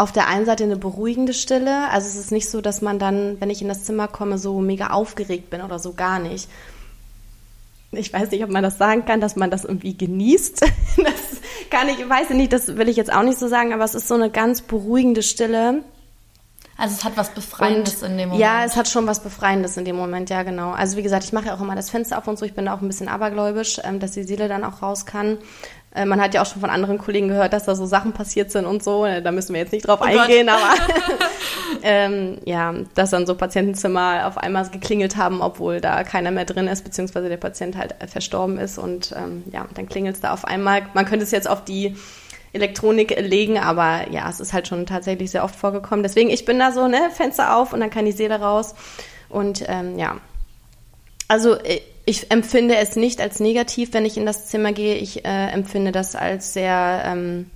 auf der einen Seite eine beruhigende Stille. Also es ist nicht so, dass man dann, wenn ich in das Zimmer komme, so mega aufgeregt bin oder so gar nicht. Ich weiß nicht, ob man das sagen kann, dass man das irgendwie genießt. Das kann ich, weiß ich nicht, das will ich jetzt auch nicht so sagen, aber es ist so eine ganz beruhigende Stille. Also es hat was Befreiendes und, in dem Moment. Ja, es hat schon was Befreiendes in dem Moment, ja genau. Also wie gesagt, ich mache ja auch immer das Fenster auf und so. Ich bin da auch ein bisschen abergläubisch, ähm, dass die Seele dann auch raus kann. Äh, man hat ja auch schon von anderen Kollegen gehört, dass da so Sachen passiert sind und so. Äh, da müssen wir jetzt nicht drauf oh eingehen, Gott. aber ähm, ja, dass dann so Patientenzimmer auf einmal geklingelt haben, obwohl da keiner mehr drin ist, beziehungsweise der Patient halt verstorben ist und ähm, ja, dann klingelt es da auf einmal. Man könnte es jetzt auf die Elektronik legen, aber ja, es ist halt schon tatsächlich sehr oft vorgekommen. Deswegen, ich bin da so, ne, Fenster auf und dann kann die Seele raus. Und ähm, ja, also äh, ich empfinde es nicht als negativ, wenn ich in das Zimmer gehe. Ich äh, empfinde das als sehr ähm,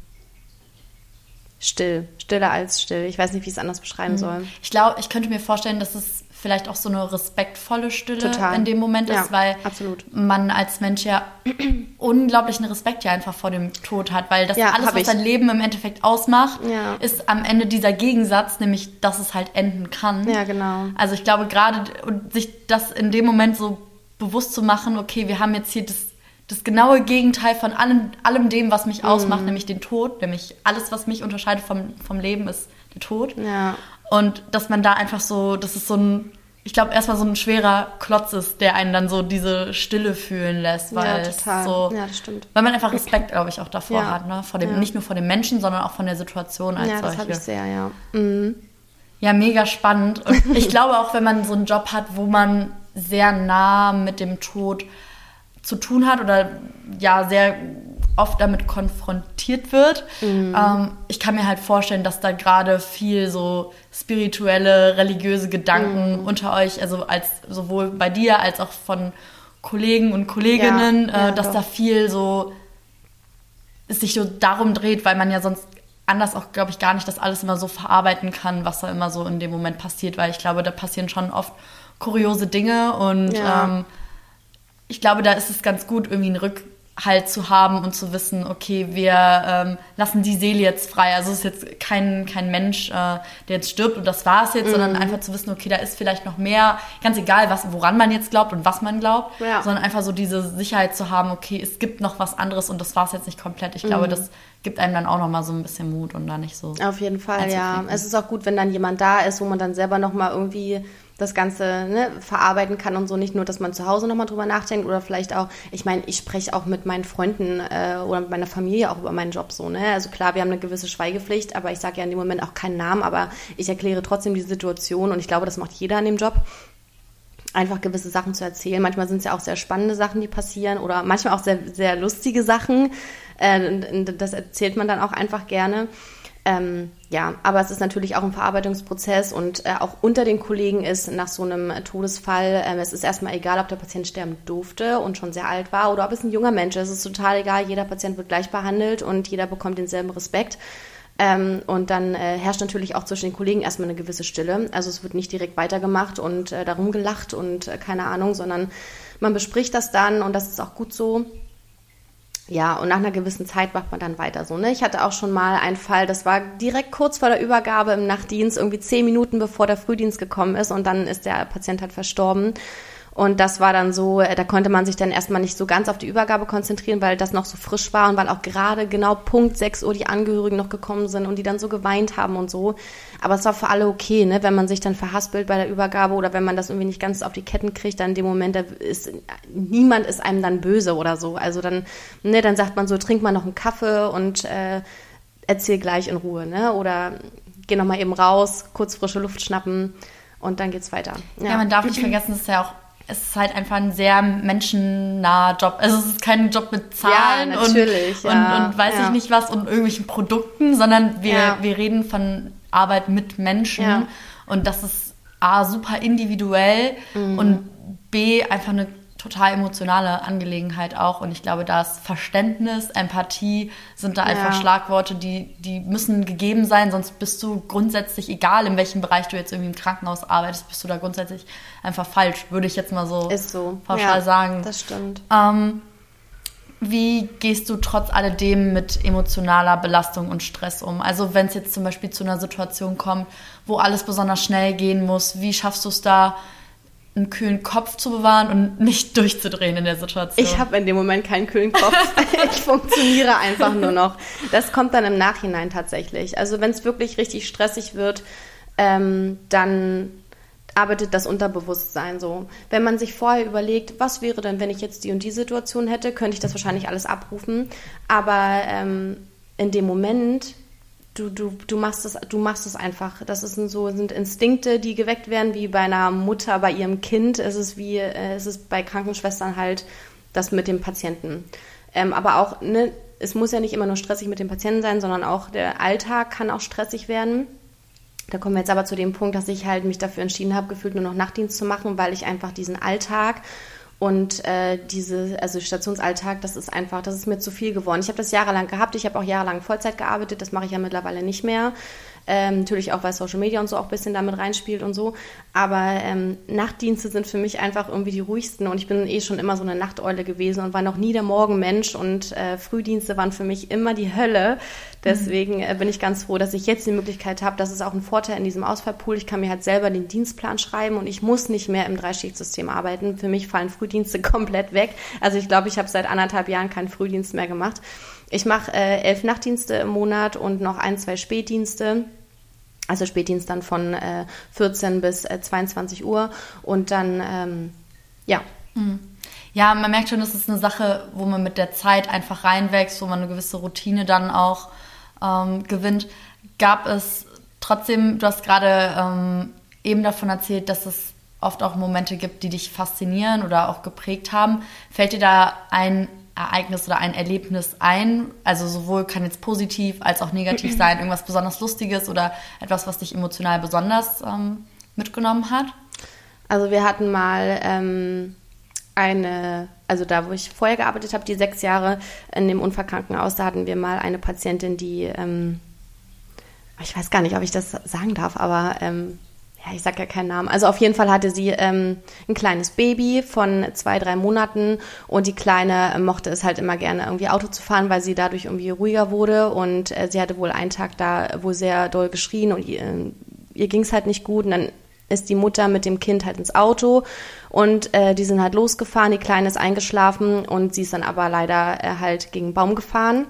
still, stiller als still. Ich weiß nicht, wie ich es anders beschreiben mhm. soll. Ich glaube, ich könnte mir vorstellen, dass es vielleicht auch so eine respektvolle Stille Total. in dem Moment ja, ist, weil absolut. man als Mensch ja unglaublichen Respekt ja einfach vor dem Tod hat, weil das ja, alles, was dein Leben im Endeffekt ausmacht, ja. ist am Ende dieser Gegensatz, nämlich, dass es halt enden kann. Ja, genau. Also ich glaube gerade, sich das in dem Moment so bewusst zu machen, okay, wir haben jetzt hier das, das genaue Gegenteil von allem, allem dem, was mich ausmacht, mhm. nämlich den Tod, nämlich alles, was mich unterscheidet vom, vom Leben, ist der Tod. Ja. Und dass man da einfach so, das ist so ein, ich glaube, erstmal so ein schwerer Klotz ist, der einen dann so diese Stille fühlen lässt, weil ja, total. so, ja, das stimmt. weil man einfach Respekt, glaube ich, auch davor ja. hat, ne? Vor dem, ja. nicht nur vor dem Menschen, sondern auch von der Situation als ja, solche. Ja, das habe ich sehr, ja. Mhm. Ja, mega spannend. Und ich glaube auch, wenn man so einen Job hat, wo man sehr nah mit dem Tod zu tun hat oder ja sehr oft damit konfrontiert wird. Mhm. Ähm, ich kann mir halt vorstellen, dass da gerade viel so spirituelle, religiöse Gedanken mhm. unter euch, also als sowohl bei dir als auch von Kollegen und Kolleginnen, ja, äh, ja, dass doch. da viel so es sich so darum dreht, weil man ja sonst anders auch, glaube ich, gar nicht das alles immer so verarbeiten kann, was da immer so in dem Moment passiert, weil ich glaube, da passieren schon oft kuriose Dinge und ja. ähm, ich glaube, da ist es ganz gut, irgendwie einen Rückhalt zu haben und zu wissen, okay, wir ähm, lassen die Seele jetzt frei. Also es ist jetzt kein, kein Mensch, äh, der jetzt stirbt und das war es jetzt, mhm. sondern einfach zu wissen, okay, da ist vielleicht noch mehr, ganz egal, was, woran man jetzt glaubt und was man glaubt, ja. sondern einfach so diese Sicherheit zu haben, okay, es gibt noch was anderes und das war es jetzt nicht komplett. Ich glaube, mhm. das gibt einem dann auch noch mal so ein bisschen Mut und da nicht so. Auf jeden Fall, ja. Es ist auch gut, wenn dann jemand da ist, wo man dann selber noch mal irgendwie das Ganze ne, verarbeiten kann und so. Nicht nur, dass man zu Hause nochmal drüber nachdenkt oder vielleicht auch, ich meine, ich spreche auch mit meinen Freunden äh, oder mit meiner Familie auch über meinen Job so. Ne? Also klar, wir haben eine gewisse Schweigepflicht, aber ich sage ja in dem Moment auch keinen Namen, aber ich erkläre trotzdem die Situation und ich glaube, das macht jeder an dem Job. einfach gewisse Sachen zu erzählen. Manchmal sind es ja auch sehr spannende Sachen, die passieren oder manchmal auch sehr, sehr lustige Sachen. Äh, das erzählt man dann auch einfach gerne. Ähm, ja, aber es ist natürlich auch ein Verarbeitungsprozess und äh, auch unter den Kollegen ist nach so einem Todesfall, äh, es ist erstmal egal, ob der Patient sterben durfte und schon sehr alt war oder ob es ein junger Mensch ist. Es ist total egal, jeder Patient wird gleich behandelt und jeder bekommt denselben Respekt. Ähm, und dann äh, herrscht natürlich auch zwischen den Kollegen erstmal eine gewisse Stille. Also es wird nicht direkt weitergemacht und äh, darum gelacht und äh, keine Ahnung, sondern man bespricht das dann und das ist auch gut so. Ja, und nach einer gewissen Zeit macht man dann weiter so. Ne? Ich hatte auch schon mal einen Fall, das war direkt kurz vor der Übergabe im Nachtdienst, irgendwie zehn Minuten bevor der Frühdienst gekommen ist und dann ist der Patient halt verstorben. Und das war dann so, äh, da konnte man sich dann erstmal nicht so ganz auf die Übergabe konzentrieren, weil das noch so frisch war und weil auch gerade genau Punkt 6 Uhr die Angehörigen noch gekommen sind und die dann so geweint haben und so. Aber es war für alle okay, ne? wenn man sich dann verhaspelt bei der Übergabe oder wenn man das irgendwie nicht ganz auf die Ketten kriegt, dann in dem Moment, da ist, niemand ist einem dann böse oder so. Also dann, ne, dann sagt man so, trink mal noch einen Kaffee und äh, erzähl gleich in Ruhe, ne? Oder geh noch mal eben raus, kurz frische Luft schnappen und dann geht's weiter. Ja, ja man darf nicht vergessen, es ist ja auch es ist halt einfach ein sehr menschennaher Job. Also es ist kein Job mit Zahlen ja, und, ja. und, und, weiß ja. ich nicht was und irgendwelchen Produkten, sondern wir, wir reden von Arbeit mit Menschen und das ist A, super individuell mhm. und B, einfach eine total emotionale Angelegenheit auch. Und ich glaube, da ist Verständnis, Empathie sind da einfach ja. Schlagworte, die, die müssen gegeben sein, sonst bist du grundsätzlich, egal in welchem Bereich du jetzt irgendwie im Krankenhaus arbeitest, bist du da grundsätzlich einfach falsch, würde ich jetzt mal so, so. pauschal ja, sagen. Das stimmt. Ähm, wie gehst du trotz alledem mit emotionaler Belastung und Stress um? Also wenn es jetzt zum Beispiel zu einer Situation kommt, wo alles besonders schnell gehen muss, wie schaffst du es da, einen kühlen Kopf zu bewahren und nicht durchzudrehen in der Situation. Ich habe in dem Moment keinen kühlen Kopf. ich funktioniere einfach nur noch. Das kommt dann im Nachhinein tatsächlich. Also wenn es wirklich richtig stressig wird, ähm, dann arbeitet das Unterbewusstsein so. Wenn man sich vorher überlegt, was wäre denn, wenn ich jetzt die und die Situation hätte, könnte ich das wahrscheinlich alles abrufen. Aber ähm, in dem Moment du, du, du machst es, du machst es einfach. Das ist so, sind Instinkte, die geweckt werden, wie bei einer Mutter bei ihrem Kind. Es ist wie, äh, es ist bei Krankenschwestern halt das mit dem Patienten. Ähm, aber auch, ne, es muss ja nicht immer nur stressig mit dem Patienten sein, sondern auch der Alltag kann auch stressig werden. Da kommen wir jetzt aber zu dem Punkt, dass ich halt mich dafür entschieden habe, gefühlt nur noch Nachtdienst zu machen, weil ich einfach diesen Alltag und äh, diese, also Stationsalltag, das ist einfach, das ist mir zu viel geworden. Ich habe das jahrelang gehabt, ich habe auch jahrelang Vollzeit gearbeitet, das mache ich ja mittlerweile nicht mehr. Ähm, natürlich auch, weil Social Media und so auch ein bisschen damit reinspielt und so. Aber ähm, Nachtdienste sind für mich einfach irgendwie die ruhigsten und ich bin eh schon immer so eine Nachteule gewesen und war noch nie der Morgenmensch und äh, Frühdienste waren für mich immer die Hölle. Deswegen äh, bin ich ganz froh, dass ich jetzt die Möglichkeit habe. Das ist auch ein Vorteil in diesem Ausfallpool. Ich kann mir halt selber den Dienstplan schreiben und ich muss nicht mehr im Dreischichtsystem arbeiten. Für mich fallen Frühdienste komplett weg. Also ich glaube, ich habe seit anderthalb Jahren keinen Frühdienst mehr gemacht. Ich mache äh, elf Nachtdienste im Monat und noch ein, zwei Spätdienste. Also Spätdienst dann von äh, 14 bis äh, 22 Uhr und dann, ähm, ja. Mhm. Ja, man merkt schon, das ist eine Sache, wo man mit der Zeit einfach reinwächst, wo man eine gewisse Routine dann auch ähm, gewinnt. Gab es trotzdem, du hast gerade ähm, eben davon erzählt, dass es oft auch Momente gibt, die dich faszinieren oder auch geprägt haben. Fällt dir da ein Ereignis oder ein Erlebnis ein? Also sowohl kann jetzt positiv als auch negativ sein, irgendwas besonders Lustiges oder etwas, was dich emotional besonders ähm, mitgenommen hat? Also wir hatten mal ähm, eine, also da, wo ich vorher gearbeitet habe, die sechs Jahre in dem Unfallkrankenhaus, da hatten wir mal eine Patientin, die, ähm, ich weiß gar nicht, ob ich das sagen darf, aber ähm, ja, ich sag ja keinen Namen. Also auf jeden Fall hatte sie ähm, ein kleines Baby von zwei, drei Monaten und die Kleine mochte es halt immer gerne irgendwie Auto zu fahren, weil sie dadurch irgendwie ruhiger wurde und äh, sie hatte wohl einen Tag da wohl sehr doll geschrien und ihr, äh, ihr ging es halt nicht gut und dann ist die Mutter mit dem Kind halt ins Auto und äh, die sind halt losgefahren, die Kleine ist eingeschlafen und sie ist dann aber leider äh, halt gegen einen Baum gefahren.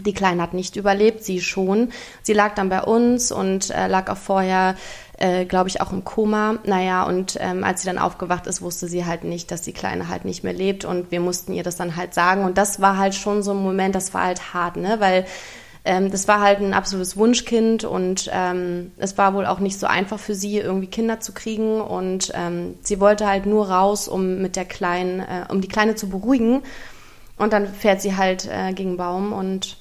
Die Kleine hat nicht überlebt, sie schon. Sie lag dann bei uns und äh, lag auch vorher äh, glaube ich, auch im Koma. Naja, und ähm, als sie dann aufgewacht ist, wusste sie halt nicht, dass die Kleine halt nicht mehr lebt und wir mussten ihr das dann halt sagen. Und das war halt schon so ein Moment, das war halt hart, ne? Weil ähm, das war halt ein absolutes Wunschkind und ähm, es war wohl auch nicht so einfach für sie, irgendwie Kinder zu kriegen. Und ähm, sie wollte halt nur raus, um mit der Kleinen, äh, um die Kleine zu beruhigen. Und dann fährt sie halt äh, gegen Baum und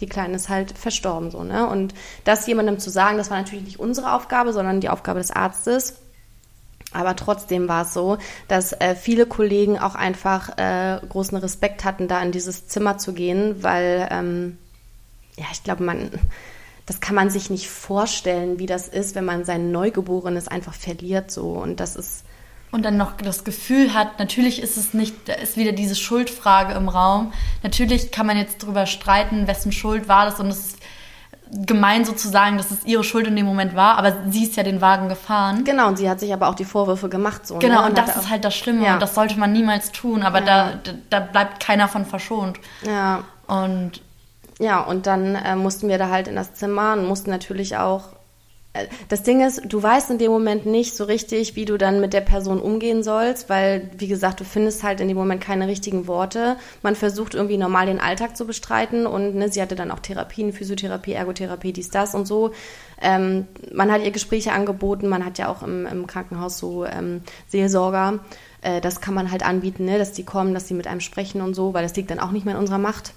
die Kleine ist halt verstorben so, ne? Und das jemandem zu sagen, das war natürlich nicht unsere Aufgabe, sondern die Aufgabe des Arztes. Aber trotzdem war es so, dass äh, viele Kollegen auch einfach äh, großen Respekt hatten, da in dieses Zimmer zu gehen, weil ähm, ja, ich glaube, man, das kann man sich nicht vorstellen, wie das ist, wenn man sein Neugeborenes einfach verliert so. Und das ist und dann noch das Gefühl hat, natürlich ist es nicht, da ist wieder diese Schuldfrage im Raum. Natürlich kann man jetzt darüber streiten, wessen Schuld war das und es ist gemein sozusagen, dass es ihre Schuld in dem Moment war, aber sie ist ja den Wagen gefahren. Genau, und sie hat sich aber auch die Vorwürfe gemacht. So, genau, ne? und das ist halt das Schlimme Ja. und das sollte man niemals tun, aber Ja. da, da, da bleibt keiner von verschont. Ja, Und ja, und dann äh, mussten wir da halt in das Zimmer und mussten natürlich auch. Das Ding ist, du weißt in dem Moment nicht so richtig, wie du dann mit der Person umgehen sollst, weil, wie gesagt, du findest halt in dem Moment keine richtigen Worte. Man versucht irgendwie normal den Alltag zu bestreiten und ne, sie hatte dann auch Therapien, Physiotherapie, Ergotherapie, dies, das und so. Ähm, man hat ihr Gespräche angeboten, man hat ja auch im, im Krankenhaus so ähm, Seelsorger. Äh, das kann man halt anbieten, ne, dass die kommen, dass sie mit einem sprechen und so, weil das liegt dann auch nicht mehr in unserer Macht.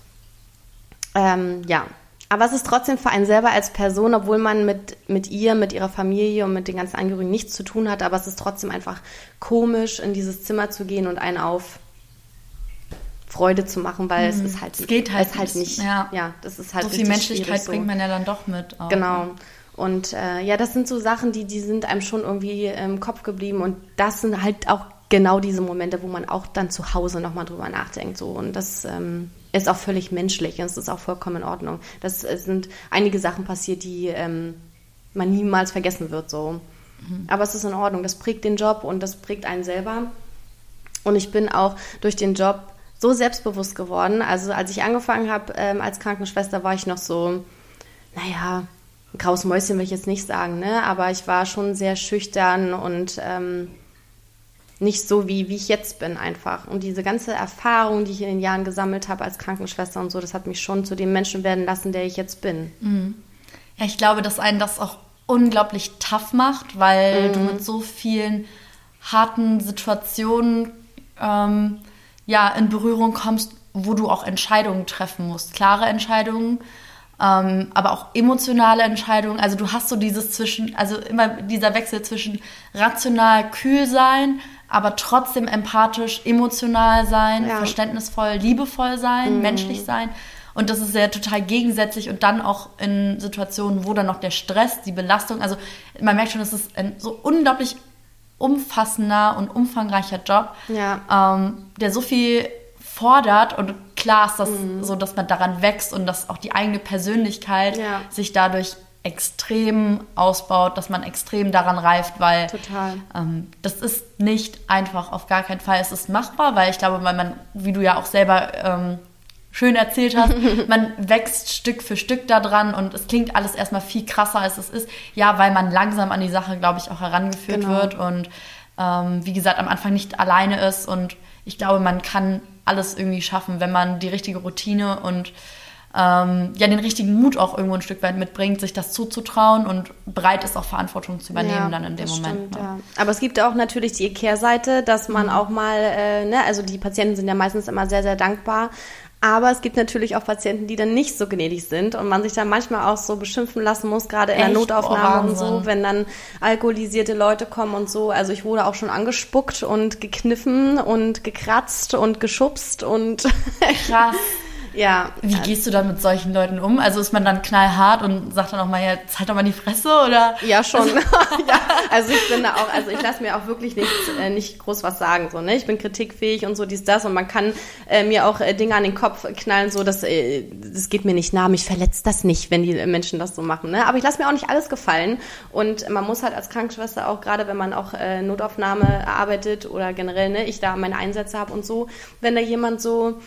Ähm, ja, aber es ist trotzdem für einen selber als Person, obwohl man mit, mit ihr, mit ihrer Familie und mit den ganzen Angehörigen nichts zu tun hat, aber es ist trotzdem einfach komisch, in dieses Zimmer zu gehen und einen auf Freude zu machen, weil es ist halt, Mhm. Es geht halt es halt nicht, ja. ja, das ist halt so viel Menschlichkeit so. bringt man ja dann doch mit. Auch. Genau. Und äh, ja, das sind so Sachen, die, die sind einem schon irgendwie im Kopf geblieben. Und das sind halt auch genau diese Momente, wo man auch dann zu Hause nochmal drüber nachdenkt. So. Und das ähm, ist auch völlig menschlich und es ist auch vollkommen in Ordnung. Das es sind einige Sachen passiert, die ähm, man niemals vergessen wird. So. Aber es ist in Ordnung. Das prägt den Job und das prägt einen selber. Und ich bin auch durch den Job so selbstbewusst geworden. Also als ich angefangen habe ähm, als Krankenschwester, war ich noch so, naja, ein graues Mäuschen will ich jetzt nicht sagen, ne? Aber ich war schon sehr schüchtern und ähm, nicht so, wie, wie ich jetzt bin einfach. Und diese ganze Erfahrung, die ich in den Jahren gesammelt habe als Krankenschwester und so, das hat mich schon zu dem Menschen werden lassen, der ich jetzt bin. Ja, ich glaube, dass einen das auch unglaublich tough macht, weil Mhm. du mit so vielen harten Situationen ähm, ja in Berührung kommst, wo du auch Entscheidungen treffen musst, klare Entscheidungen, ähm, aber auch emotionale Entscheidungen. Also du hast so dieses zwischen, also immer dieser Wechsel zwischen rational kühl sein, aber trotzdem empathisch, emotional sein, Ja. verständnisvoll, liebevoll sein, menschlich sein. Und das ist ja total gegensätzlich und dann auch in Situationen, wo dann noch der Stress, die Belastung, also man merkt schon, es ist ein so unglaublich umfassender und umfangreicher Job, Ja. ähm, der so viel fordert und klar ist das so, dass man daran wächst und dass auch die eigene Persönlichkeit Ja. sich dadurch extrem ausbaut, dass man extrem daran reift, weil Total. ähm, das ist nicht einfach, auf gar keinen Fall. Es ist machbar, weil ich glaube, weil man, wie du ja auch selber ähm, schön erzählt hast, man wächst Stück für Stück daran und es klingt alles erstmal viel krasser, als es ist. Ja, weil man langsam an die Sache, glaube ich, auch herangeführt Genau. wird und ähm, wie gesagt, am Anfang nicht alleine ist und ich glaube, man kann alles irgendwie schaffen, wenn man die richtige Routine und ähm, ja den richtigen Mut auch irgendwo ein Stück weit mitbringt, sich das zuzutrauen und bereit ist, auch Verantwortung zu übernehmen dann in dem Moment. Stimmt, ne? ja. Aber es gibt auch natürlich die Kehrseite, dass man Mhm. auch mal, äh, ne, also die Patienten sind ja meistens immer sehr, sehr dankbar. Aber es gibt natürlich auch Patienten, die dann nicht so gnädig sind und man sich dann manchmal auch so beschimpfen lassen muss, gerade in der Echt? Notaufnahme Oh, und so, wenn dann alkoholisierte Leute kommen und so. Also ich wurde auch schon angespuckt und gekniffen und gekratzt und geschubst und Krass. Ja. Wie gehst du dann mit solchen Leuten um? Also ist man dann knallhart und sagt dann auch mal, ja, jetzt halt doch mal die Fresse oder? Ja, schon. ja, also ich bin da auch, also ich lasse mir auch wirklich nicht, äh, nicht groß was sagen. So, ne? Ich bin kritikfähig und so dies, das und man kann äh, mir auch äh, Dinge an den Kopf knallen, so dass äh, das geht mir nicht nah, mich verletzt das nicht, wenn die Menschen das so machen. Ne? Aber ich lasse mir auch nicht alles gefallen. Und man muss halt als Krankenschwester auch, gerade wenn man auch äh, Notaufnahme arbeitet oder generell, ne, ich da meine Einsätze habe und so, wenn da jemand so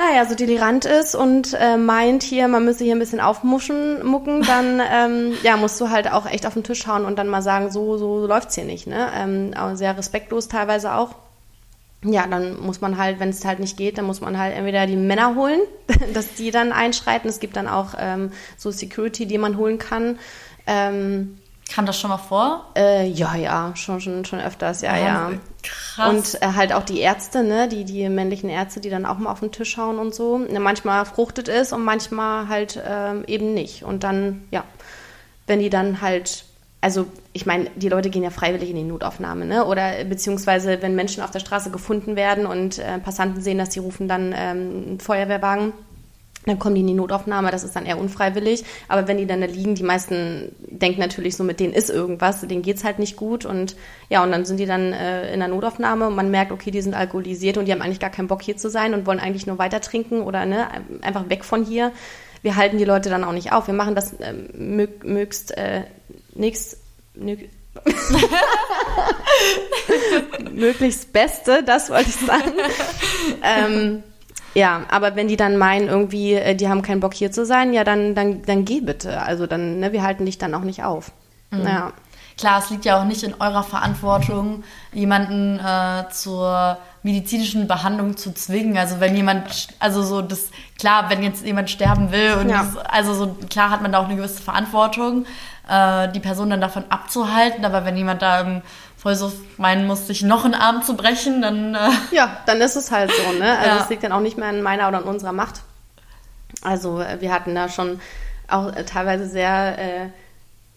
naja, so delirant ist und äh, meint hier, man müsse hier ein bisschen aufmuschen, mucken, dann ähm, ja, musst du halt auch echt auf den Tisch hauen und dann mal sagen, so, so läuft's hier nicht, ne? Ähm, aber sehr respektlos teilweise auch. ja, dann muss man halt, wenn es halt nicht geht, dann muss man halt entweder die Männer holen, dass die dann einschreiten. Es gibt dann auch ähm, so Security, die man holen kann. Ähm, Kam das schon mal vor? Äh, ja, ja, schon, schon, schon öfters, ja, ja. Krass. Und äh, halt auch die Ärzte, ne, die, die männlichen Ärzte, die dann auch mal auf den Tisch schauen und so. Ne, manchmal fruchtet es und manchmal halt ähm, eben nicht. Und dann, ja, wenn die dann halt, also ich meine, die Leute gehen ja freiwillig in die Notaufnahme, ne? Oder beziehungsweise wenn Menschen auf der Straße gefunden werden und äh, Passanten sehen, dass die rufen dann ähm, einen Feuerwehrwagen dann kommen die in die Notaufnahme, das ist dann eher unfreiwillig. Aber wenn die dann da liegen, die meisten denken natürlich so, mit denen ist irgendwas, denen geht's halt nicht gut. Und ja, und dann sind die dann äh, in der Notaufnahme und man merkt, okay, die sind alkoholisiert und die haben eigentlich gar keinen Bock hier zu sein und wollen eigentlich nur weiter trinken oder ne, einfach weg von hier. Wir halten die Leute dann auch nicht auf. Wir machen das äh, mög mögst äh, nächst, möglichst Beste, das wollte ich sagen. ähm, ja, aber wenn die dann meinen, irgendwie, äh, die haben keinen Bock hier zu sein, ja, dann, dann, dann geh bitte. Also dann, ne, wir halten dich dann auch nicht auf. Mhm. Ja. Klar, es liegt ja auch nicht in eurer Verantwortung, jemanden äh, zur medizinischen Behandlung zu zwingen. Also wenn jemand, also so das, klar, wenn jetzt jemand sterben will und ja. das, also so klar hat man da auch eine gewisse Verantwortung, äh, die Person dann davon abzuhalten. Aber wenn jemand da im voll so meinen muss, sich noch einen Arm zu brechen, dann. Äh ja, dann ist es halt so, ne? Also ja. es liegt dann auch nicht mehr in meiner oder in unserer Macht. Also äh, wir hatten da schon auch äh, teilweise sehr äh,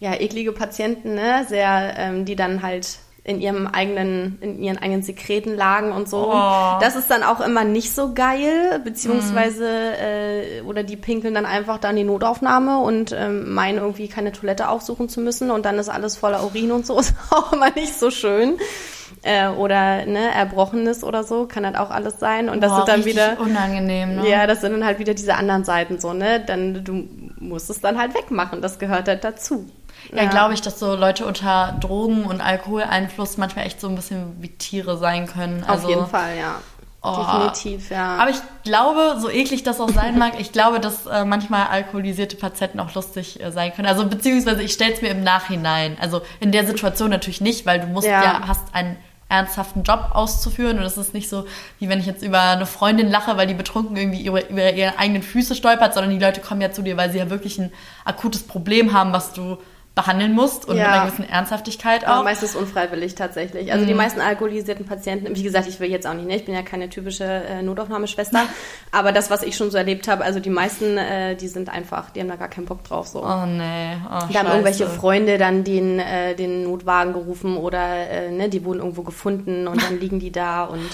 ja, eklige Patienten, ne? Sehr, ähm, die dann halt in ihrem eigenen, in ihren eigenen Sekreten lagen und so. Oh. Das ist dann auch immer nicht so geil, beziehungsweise mm. äh, oder die pinkeln dann einfach da in die Notaufnahme und ähm, meinen irgendwie keine Toilette aufsuchen zu müssen und dann ist alles voller Urin und so, ist auch immer nicht so schön. Äh, oder ne, Erbrochenes oder so, kann halt auch alles sein. Und das Boah, sind dann wieder. unangenehm, ne? Ja, das sind dann halt wieder diese anderen Seiten so, ne? Dann du musst es dann halt wegmachen. Das gehört halt dazu. Ja, glaube ich, dass so Leute unter Drogen- und Alkoholeinfluss manchmal echt so ein bisschen wie Tiere sein können. Also, Auf jeden Fall, ja. Oh. Definitiv, ja. Aber ich glaube, so eklig das auch sein mag, ich glaube, dass äh, manchmal alkoholisierte Patienten auch lustig äh, sein können. Also beziehungsweise ich stelle es mir im Nachhinein. Also in der Situation natürlich nicht, weil du musst ja, ja hast einen ernsthaften Job auszuführen und es ist nicht so, wie wenn ich jetzt über eine Freundin lache, weil die betrunken irgendwie über, über ihre eigenen Füße stolpert, sondern die Leute kommen ja zu dir, weil sie ja wirklich ein akutes Problem haben, was du behandeln musst und ja. mit einer gewissen Ernsthaftigkeit auch. Aber meistens unfreiwillig tatsächlich. Also mhm. die meisten alkoholisierten Patienten, wie gesagt, ich will jetzt auch nicht, ne? ich bin ja keine typische äh, Notaufnahmeschwester, aber das, was ich schon so erlebt habe, also die meisten, äh, die sind einfach, die haben da gar keinen Bock drauf. So. Oh nee, oh, Da haben irgendwelche Freunde dann den, äh, den Notwagen gerufen oder äh, ne, die wurden irgendwo gefunden und dann liegen die da und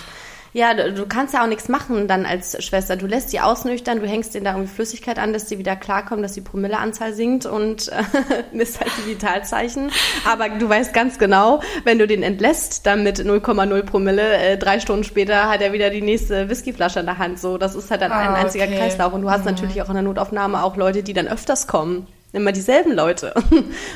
ja, du, du, kannst ja auch nichts machen dann als Schwester. Du lässt sie ausnüchtern, du hängst denen da irgendwie Flüssigkeit an, dass sie wieder klarkommen, dass die Promilleanzahl sinkt und äh, misst halt die Vitalzeichen. Aber du weißt ganz genau, wenn du den entlässt, dann mit 0,0 Promille, äh, drei Stunden später hat er wieder die nächste Whiskyflasche in der Hand. So, das ist halt dann ah, ein einziger okay. Kreislauf. Und du hast mhm. natürlich auch in der Notaufnahme auch Leute, die dann öfters kommen immer dieselben Leute.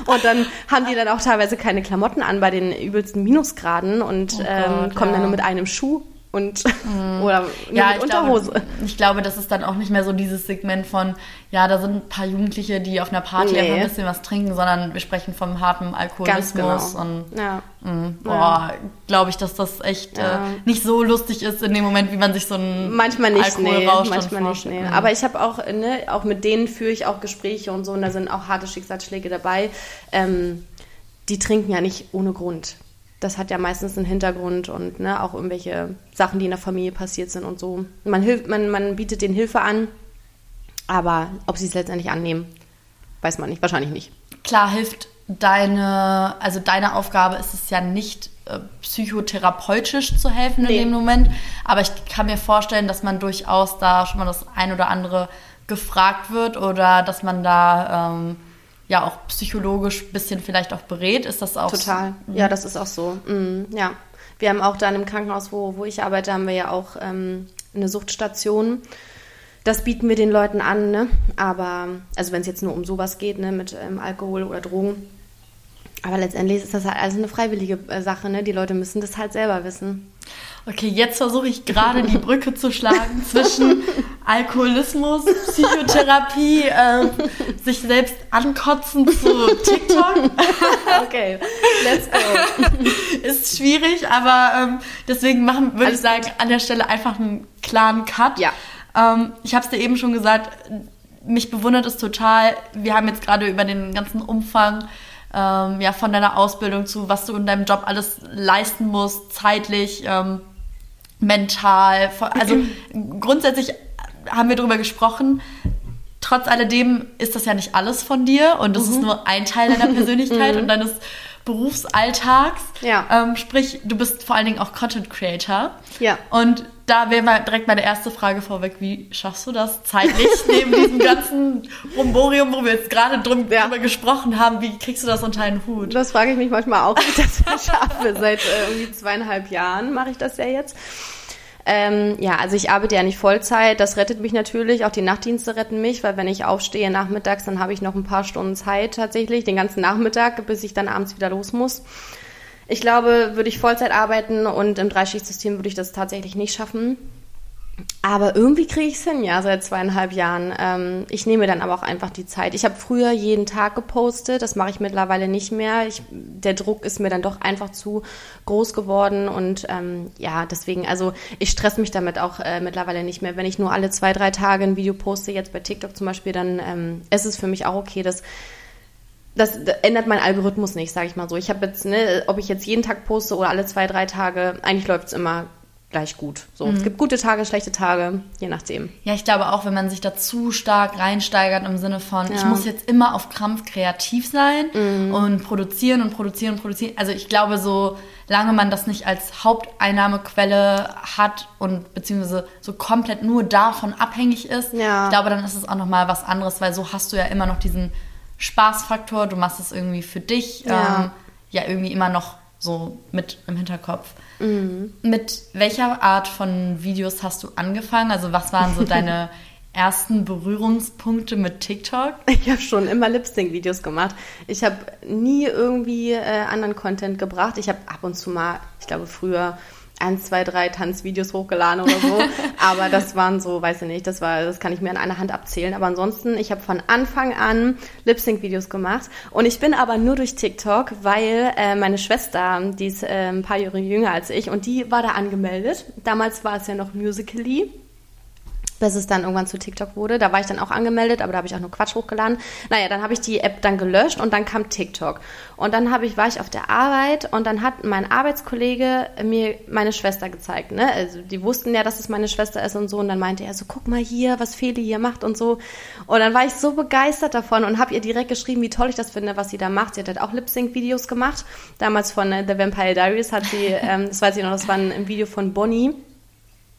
Und dann haben die dann auch teilweise keine Klamotten an bei den übelsten Minusgraden und oh ähm, kommen ja. dann nur mit einem Schuh und mm. oder ja, mit Unterhose. Glaube, ich glaube, das ist dann auch nicht mehr so dieses Segment von, ja, da sind ein paar Jugendliche, die auf einer Party nee. einfach ein bisschen was trinken, sondern wir sprechen vom harten Alkoholismus genau. und ja. mh, boah, ja. glaube ich, dass das echt ja. äh, nicht so lustig ist in dem Moment, wie man sich so ein manchmal nicht, nee, manchmal nicht, nee. Aber ich habe auch, ne, auch mit denen führe ich auch Gespräche und so und da sind auch harte Schicksalsschläge dabei. Ähm, die trinken ja nicht ohne Grund das hat ja meistens einen Hintergrund und ne, auch irgendwelche Sachen, die in der Familie passiert sind und so. Man, hilft, man, man bietet denen Hilfe an, aber ob sie es letztendlich annehmen, weiß man nicht. Wahrscheinlich nicht. Klar hilft deine, also deine Aufgabe ist es ja nicht, äh, psychotherapeutisch zu helfen nee. in dem Moment, aber ich kann mir vorstellen, dass man durchaus da schon mal das ein oder andere gefragt wird oder dass man da ähm, ja auch psychologisch ein bisschen vielleicht auch berät. Ist das auch Total. So? Ja, das ist auch so. Mhm. Ja. Wir haben auch da im Krankenhaus, wo, wo ich arbeite, haben wir ja auch ähm, eine Suchtstation. Das bieten wir den Leuten an, ne? Aber, also wenn es jetzt nur um sowas geht, ne, mit ähm, Alkohol oder Drogen. Aber letztendlich ist das halt alles eine freiwillige äh, Sache, ne? Die Leute müssen das halt selber wissen. Okay, jetzt versuche ich gerade die Brücke zu schlagen zwischen Alkoholismus, Psychotherapie, äh, sich selbst ankotzen zu TikTok. Okay, let's go. Ist schwierig, aber ähm, deswegen machen, würde ich sagen, an der Stelle einfach einen klaren Cut. Ja. Ähm, ich habe es dir eben schon gesagt, mich bewundert es total. Wir haben jetzt gerade über den ganzen Umfang ähm, ja, von deiner Ausbildung zu, was du in deinem Job alles leisten musst, zeitlich, ähm, mental. Also grundsätzlich haben wir darüber gesprochen. Trotz alledem ist das ja nicht alles von dir und das mhm. ist nur ein Teil deiner Persönlichkeit und deines Berufsalltags. Ja. Ähm, sprich, du bist vor allen Dingen auch Content Creator. Ja. Und da wäre mal direkt meine erste Frage vorweg. Wie schaffst du das zeitlich neben diesem ganzen Romborium, wo wir jetzt gerade drum, ja. drüber gesprochen haben? Wie kriegst du das unter einen Hut? Das frage ich mich manchmal auch, wie ich das schaffe. Seit äh, irgendwie zweieinhalb Jahren mache ich das ja jetzt. Ähm, ja, also ich arbeite ja nicht Vollzeit. Das rettet mich natürlich. Auch die Nachtdienste retten mich, weil wenn ich aufstehe nachmittags, dann habe ich noch ein paar Stunden Zeit tatsächlich, den ganzen Nachmittag, bis ich dann abends wieder los muss. Ich glaube, würde ich Vollzeit arbeiten und im Dreischichtsystem würde ich das tatsächlich nicht schaffen. Aber irgendwie kriege ich es hin, ja, seit zweieinhalb Jahren. Ähm, ich nehme dann aber auch einfach die Zeit. Ich habe früher jeden Tag gepostet, das mache ich mittlerweile nicht mehr. Ich, der Druck ist mir dann doch einfach zu groß geworden und ähm, ja, deswegen, also ich stress mich damit auch äh, mittlerweile nicht mehr. Wenn ich nur alle zwei, drei Tage ein Video poste, jetzt bei TikTok zum Beispiel, dann ähm, ist es für mich auch okay, dass das ändert mein Algorithmus nicht, sage ich mal so. Ich habe jetzt, ne, ob ich jetzt jeden Tag poste oder alle zwei, drei Tage, eigentlich läuft es immer gleich gut. So, mhm. es gibt gute Tage, schlechte Tage, je nachdem. Ja, ich glaube auch, wenn man sich da zu stark reinsteigert im Sinne von, ja. ich muss jetzt immer auf Krampf kreativ sein mhm. und produzieren und produzieren und produzieren. Also ich glaube, so lange man das nicht als Haupteinnahmequelle hat und beziehungsweise so komplett nur davon abhängig ist, ja. ich glaube, dann ist es auch nochmal was anderes, weil so hast du ja immer noch diesen Spaßfaktor, du machst es irgendwie für dich, ja, ähm, ja irgendwie immer noch so mit im Hinterkopf. Mhm. Mit welcher Art von Videos hast du angefangen? Also was waren so deine ersten Berührungspunkte mit TikTok? Ich habe schon immer Lip-Sync-Videos gemacht. Ich habe nie irgendwie äh, anderen Content gebracht. Ich habe ab und zu mal, ich glaube früher eins, zwei, drei Tanzvideos hochgeladen oder so. Aber das waren so, weiß ich nicht, das war, das kann ich mir an einer Hand abzählen. Aber ansonsten, ich habe von Anfang an Lip-Sync-Videos gemacht. Und ich bin aber nur durch TikTok, weil äh, meine Schwester, die ist äh, ein paar Jahre jünger als ich, und die war da angemeldet. Damals war es ja noch Musically bis es dann irgendwann zu TikTok wurde. Da war ich dann auch angemeldet, aber da habe ich auch nur Quatsch hochgeladen. Naja, dann habe ich die App dann gelöscht und dann kam TikTok. Und dann habe ich, war ich auf der Arbeit und dann hat mein Arbeitskollege mir meine Schwester gezeigt. Ne? Also die wussten ja, dass es meine Schwester ist und so. Und dann meinte er so, guck mal hier, was Feli hier macht und so. Und dann war ich so begeistert davon und habe ihr direkt geschrieben, wie toll ich das finde, was sie da macht. Sie hat halt auch Lip-Sync-Videos gemacht. Damals von äh, The Vampire Diaries hat sie, ähm, das weiß ich noch, das war ein, ein Video von Bonnie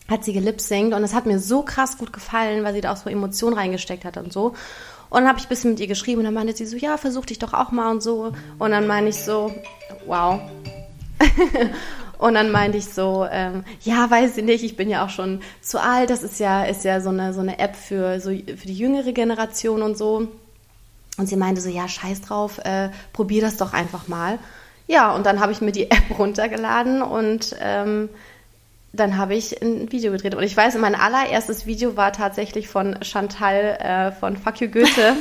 hat sie gelipsingt und es hat mir so krass gut gefallen, weil sie da auch so Emotionen reingesteckt hat und so. Und dann habe ich ein bisschen mit ihr geschrieben und dann meinte sie so, ja, versuch dich doch auch mal und so. Und dann meine ich so, wow. und dann meinte ich so, ähm, ja, weiß ich nicht, ich bin ja auch schon zu alt. Das ist ja, ist ja so eine, so eine App für, so, für die jüngere Generation und so. Und sie meinte so, ja, scheiß drauf, äh, probier das doch einfach mal. Ja, und dann habe ich mir die App runtergeladen und ähm, dann habe ich ein Video gedreht. Und ich weiß, mein allererstes Video war tatsächlich von Chantal äh, von Fuck You Goethe.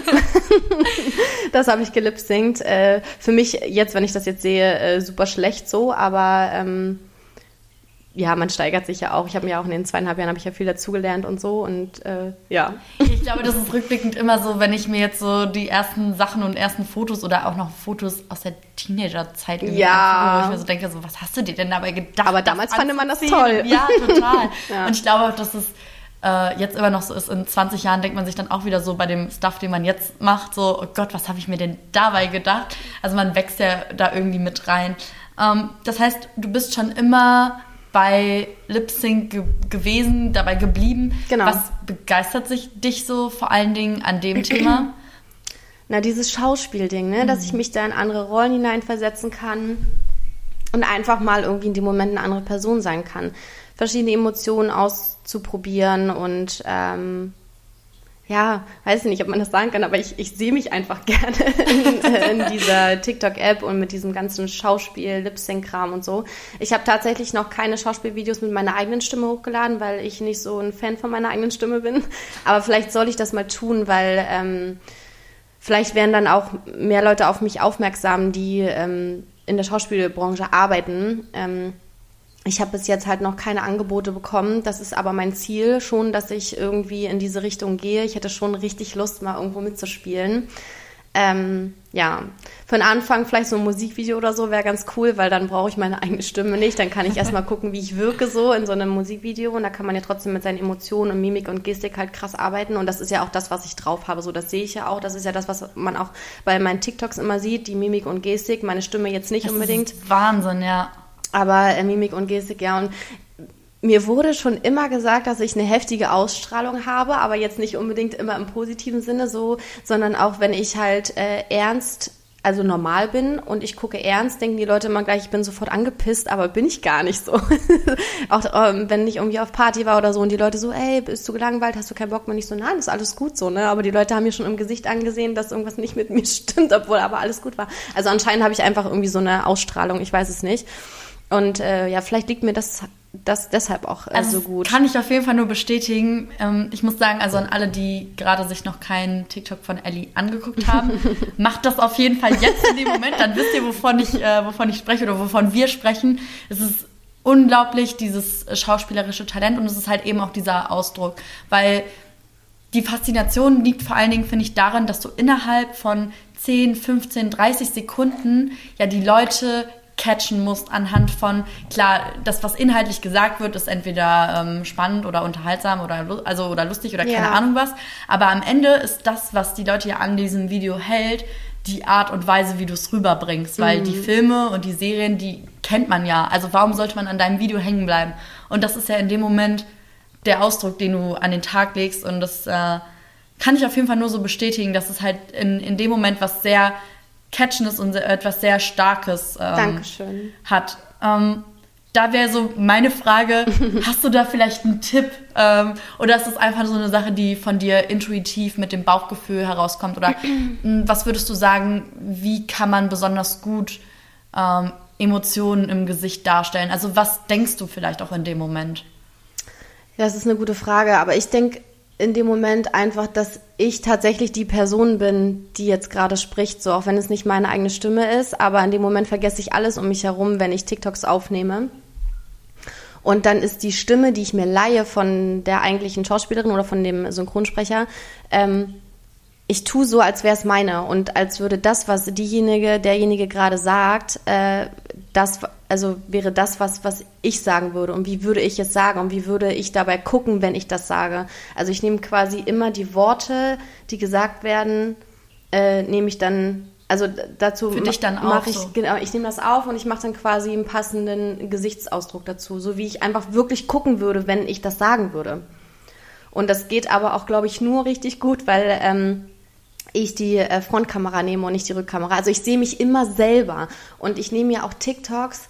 das habe ich gelipsingt. Äh, für mich jetzt, wenn ich das jetzt sehe, äh, super schlecht so, aber ähm, ja, man steigert sich ja auch. Ich habe mir auch in den zweieinhalb Jahren habe ich ja viel dazugelernt und so und äh, ja. Ich glaube, das ist rückblickend immer so, wenn ich mir jetzt so die ersten Sachen und ersten Fotos oder auch noch Fotos aus der Teenagerzeit ja. wo ich mir so denke, so was hast du dir denn dabei gedacht? Aber damals fand man das toll. Ja, total. ja. Und ich glaube auch, dass es äh, jetzt immer noch so ist. In 20 Jahren denkt man sich dann auch wieder so bei dem Stuff, den man jetzt macht, so oh Gott, was habe ich mir denn dabei gedacht? Also man wächst ja da irgendwie mit rein. Ähm, das heißt, du bist schon immer bei Lip Sync ge gewesen, dabei geblieben. Genau. Was begeistert sich dich so vor allen Dingen an dem Thema? Na, dieses Schauspielding, ne? Mhm. dass ich mich da in andere Rollen hineinversetzen kann und einfach mal irgendwie in dem Moment eine andere Person sein kann. Verschiedene Emotionen auszuprobieren und ähm, ja, weiß nicht, ob man das sagen kann, aber ich, ich sehe mich einfach gerne in, in dieser TikTok-App und mit diesem ganzen Schauspiel, Lip-Sync-Kram und so. Ich habe tatsächlich noch keine Schauspielvideos mit meiner eigenen Stimme hochgeladen, weil ich nicht so ein Fan von meiner eigenen Stimme bin. Aber vielleicht soll ich das mal tun, weil ähm, vielleicht werden dann auch mehr Leute auf mich aufmerksam, die ähm, in der Schauspielbranche arbeiten. Ähm, ich habe bis jetzt halt noch keine Angebote bekommen. Das ist aber mein Ziel schon, dass ich irgendwie in diese Richtung gehe. Ich hätte schon richtig Lust, mal irgendwo mitzuspielen. Ähm, ja, für den Anfang vielleicht so ein Musikvideo oder so wäre ganz cool, weil dann brauche ich meine eigene Stimme nicht. Dann kann ich erstmal gucken, wie ich wirke so in so einem Musikvideo. Und da kann man ja trotzdem mit seinen Emotionen und Mimik und Gestik halt krass arbeiten. Und das ist ja auch das, was ich drauf habe. So, das sehe ich ja auch. Das ist ja das, was man auch bei meinen TikToks immer sieht. Die Mimik und Gestik. Meine Stimme jetzt nicht Das unbedingt. Wahnsinn, ja. Aber äh, Mimik und Gestik, ja. Und mir wurde schon immer gesagt, dass ich eine heftige Ausstrahlung habe, aber jetzt nicht unbedingt immer im positiven Sinne so, sondern auch wenn ich halt äh, ernst, also normal bin und ich gucke ernst, denken die Leute immer gleich, ich bin sofort angepisst, aber bin ich gar nicht so. auch ähm, wenn ich irgendwie auf Party war oder so und die Leute so, ey, bist du gelangweilt, hast du keinen Bock mehr? Nicht so, nein, ist alles gut so, ne? Aber die Leute haben mir schon im Gesicht angesehen, dass irgendwas nicht mit mir stimmt, obwohl aber alles gut war. Also anscheinend habe ich einfach irgendwie so eine Ausstrahlung, ich weiß es nicht. Und äh, ja, vielleicht liegt mir das, das deshalb auch äh, Also so gut. Kann ich auf jeden Fall nur bestätigen. Ähm, ich muss sagen, also an alle, die gerade sich noch keinen TikTok von Ellie angeguckt haben, macht das auf jeden Fall jetzt in dem Moment. Dann wisst ihr, wovon ich, äh, wovon ich spreche oder wovon wir sprechen. Es ist unglaublich, dieses schauspielerische Talent und es ist halt eben auch dieser Ausdruck, weil die Faszination liegt vor allen Dingen, finde ich, darin, dass du innerhalb von 10, 15, 30 Sekunden ja die Leute catchen musst anhand von, klar, das, was inhaltlich gesagt wird, ist entweder ähm, spannend oder unterhaltsam oder, also, oder lustig oder keine Ja. Ahnung was. Aber am Ende ist das, was die Leute ja an diesem Video hält, die Art und Weise, wie du es rüberbringst. Weil die Filme und die Serien, die kennt man ja. Also warum sollte man an deinem Video hängen bleiben? Und das ist ja in dem Moment der Ausdruck, den du an den Tag legst. Und das äh, kann ich auf jeden Fall nur so bestätigen, dass es halt in, in dem Moment was sehr Catchendes und etwas sehr Starkes ähm, Dankeschön. hat. Ähm, da wäre so meine Frage, hast du da vielleicht einen Tipp? Ähm, oder ist es einfach so eine Sache, die von dir intuitiv mit dem Bauchgefühl herauskommt? Oder mh, was würdest du sagen, wie kann man besonders gut ähm, Emotionen im Gesicht darstellen? Also was denkst du vielleicht auch in dem Moment? Ja, das ist eine gute Frage, aber ich denke in dem Moment einfach, dass ich tatsächlich die Person bin, die jetzt gerade spricht, so auch wenn es nicht meine eigene Stimme ist, aber in dem Moment vergesse ich alles um mich herum, wenn ich TikToks aufnehme. Und dann ist die Stimme, die ich mir leihe von der eigentlichen Schauspielerin oder von dem Synchronsprecher, ähm, ich tue so, als wäre es meine und als würde das, was diejenige, derjenige gerade sagt, äh, das, also wäre das, was, was ich sagen würde und wie würde ich es sagen und wie würde ich dabei gucken, wenn ich das sage. Also ich nehme quasi immer die Worte, die gesagt werden, äh, nehme ich dann, also dazu Für dich dann auch mache ich, so. genau, ich nehme das auf und ich mache dann quasi einen passenden Gesichtsausdruck dazu, so wie ich einfach wirklich gucken würde, wenn ich das sagen würde. Und das geht aber auch, glaube ich, nur richtig gut, weil ähm, ich die äh, Frontkamera nehme und nicht die Rückkamera. Also ich sehe mich immer selber und ich nehme mir auch TikToks,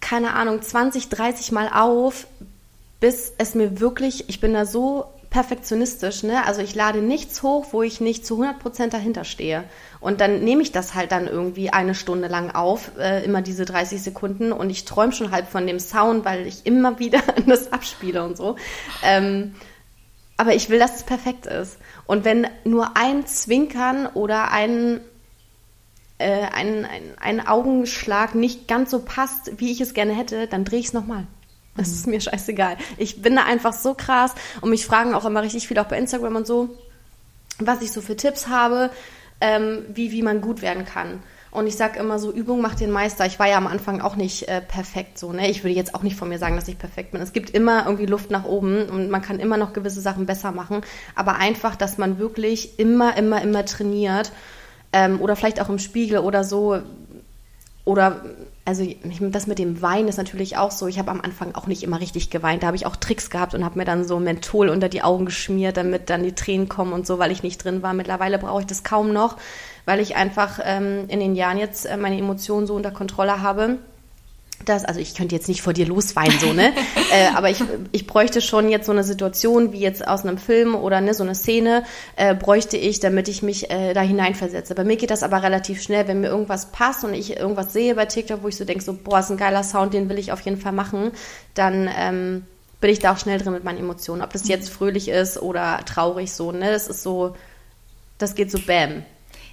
keine Ahnung, 20, 30 Mal auf, bis es mir wirklich, ich bin da so perfektionistisch, ne? Also ich lade nichts hoch, wo ich nicht zu 100% dahinter stehe. Und dann nehme ich das halt dann irgendwie eine Stunde lang auf, äh, immer diese 30 Sekunden und ich träume schon halb von dem Sound, weil ich immer wieder das abspiele und so. Ähm, aber ich will, dass es perfekt ist. Und wenn nur ein Zwinkern oder ein, äh, ein, ein, ein Augenschlag nicht ganz so passt, wie ich es gerne hätte, dann drehe ich es nochmal. Das ist mir scheißegal. Ich bin da einfach so krass und mich fragen auch immer richtig viel, auch bei Instagram und so, was ich so für Tipps habe, ähm, wie, wie man gut werden kann. Und ich sag immer so, Übung macht den Meister. Ich war ja am Anfang auch nicht äh, perfekt so, ne? Ich würde jetzt auch nicht von mir sagen, dass ich perfekt bin. Es gibt immer irgendwie Luft nach oben und man kann immer noch gewisse Sachen besser machen. Aber einfach, dass man wirklich immer, immer, immer trainiert. Ähm, oder vielleicht auch im Spiegel oder so. Oder, also das mit dem Weinen ist natürlich auch so. Ich habe am Anfang auch nicht immer richtig geweint. Da habe ich auch Tricks gehabt und habe mir dann so Menthol unter die Augen geschmiert, damit dann die Tränen kommen und so, weil ich nicht drin war. Mittlerweile brauche ich das kaum noch, weil ich einfach ähm, in den Jahren jetzt äh, meine Emotionen so unter Kontrolle habe. das, also ich könnte jetzt nicht vor dir losweinen, so, ne? äh, aber ich, ich bräuchte schon jetzt so eine Situation wie jetzt aus einem Film oder ne, so eine Szene, äh, bräuchte ich, damit ich mich äh, da hineinversetze. Bei mir geht das aber relativ schnell, wenn mir irgendwas passt und ich irgendwas sehe bei TikTok, wo ich so denke, so, boah, ist ein geiler Sound, den will ich auf jeden Fall machen, dann ähm, bin ich da auch schnell drin mit meinen Emotionen. Ob das jetzt fröhlich ist oder traurig, so, ne? Das ist so, das geht so bam.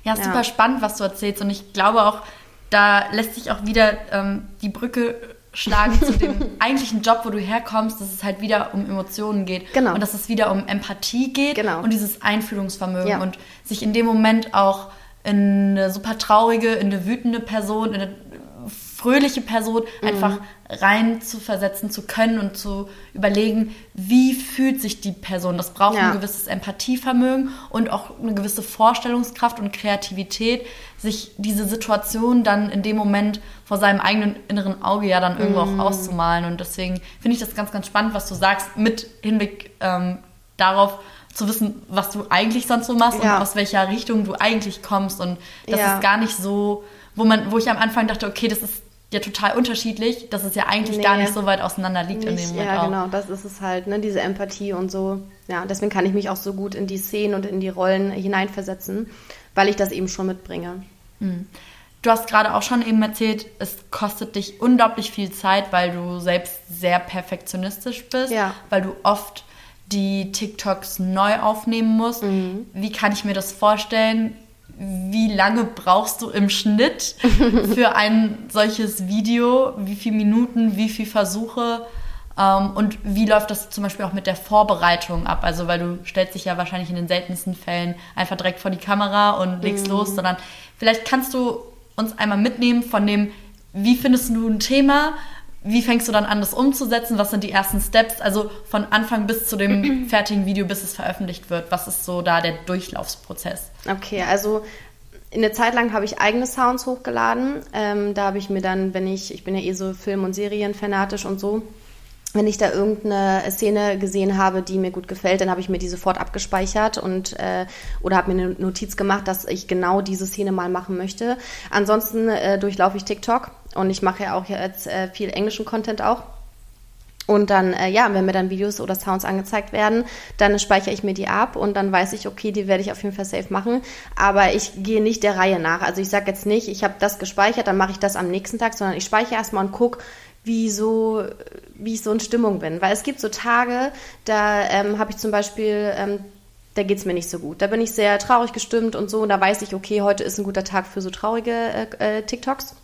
Ja, ist ja. super spannend, was du erzählst. Und ich glaube auch, da lässt sich auch wieder ähm, die Brücke schlagen zu dem eigentlichen Job, wo du herkommst, dass es halt wieder um Emotionen geht. Genau. Und dass es wieder um Empathie geht genau. und dieses Einfühlungsvermögen ja. und sich in dem Moment auch in eine super traurige, in eine wütende Person, in eine fröhliche Person mhm. einfach rein zu versetzen zu können und zu überlegen, wie fühlt sich die Person. Das braucht ja. ein gewisses Empathievermögen und auch eine gewisse Vorstellungskraft und Kreativität, sich diese Situation dann in dem Moment vor seinem eigenen inneren Auge ja dann irgendwo mhm. auch auszumalen. Und deswegen finde ich das ganz, ganz spannend, was du sagst, mit Hinblick ähm, darauf, zu wissen, was du eigentlich sonst so machst ja. und aus welcher Richtung du eigentlich kommst. Und das ja. ist gar nicht so, wo man, wo ich am Anfang dachte, okay, das ist ja total unterschiedlich, dass es ja eigentlich nee, gar nicht so weit auseinander liegt nicht, in dem Moment. Ja, auch. genau, das ist es halt, ne, diese Empathie und so. Ja, deswegen kann ich mich auch so gut in die Szenen und in die Rollen hineinversetzen, weil ich das eben schon mitbringe. Mhm. Du hast gerade auch schon eben erzählt, es kostet dich unglaublich viel Zeit, weil du selbst sehr perfektionistisch bist, ja. weil du oft die TikToks neu aufnehmen musst. Mhm. Wie kann ich mir das vorstellen? Wie lange brauchst du im Schnitt für ein solches Video? Wie viele Minuten, wie viele Versuche? Ähm, und wie läuft das zum Beispiel auch mit der Vorbereitung ab? Also, weil du stellst dich ja wahrscheinlich in den seltensten Fällen einfach direkt vor die Kamera und legst mm. los, sondern vielleicht kannst du uns einmal mitnehmen von dem, wie findest du ein Thema? Wie fängst du dann an, das umzusetzen? Was sind die ersten Steps? Also von Anfang bis zu dem fertigen Video, bis es veröffentlicht wird. Was ist so da der Durchlaufsprozess? Okay, also in der Zeit lang habe ich eigene Sounds hochgeladen. Ähm, da habe ich mir dann, wenn ich, ich bin ja eh so Film- und Serienfanatisch und so, wenn ich da irgendeine Szene gesehen habe, die mir gut gefällt, dann habe ich mir die sofort abgespeichert und äh, oder habe mir eine Notiz gemacht, dass ich genau diese Szene mal machen möchte. Ansonsten äh, durchlaufe ich TikTok und ich mache ja auch jetzt äh, viel englischen Content auch. Und dann, äh, ja, wenn mir dann Videos oder Sounds angezeigt werden, dann speichere ich mir die ab und dann weiß ich, okay, die werde ich auf jeden Fall safe machen. Aber ich gehe nicht der Reihe nach. Also ich sage jetzt nicht, ich habe das gespeichert, dann mache ich das am nächsten Tag, sondern ich speichere erstmal und gucke, wie so, wie ich so in Stimmung bin. Weil es gibt so Tage, da ähm, habe ich zum Beispiel, ähm, da geht es mir nicht so gut. Da bin ich sehr traurig gestimmt und so. Und da weiß ich, okay, heute ist ein guter Tag für so traurige äh, äh, TikToks.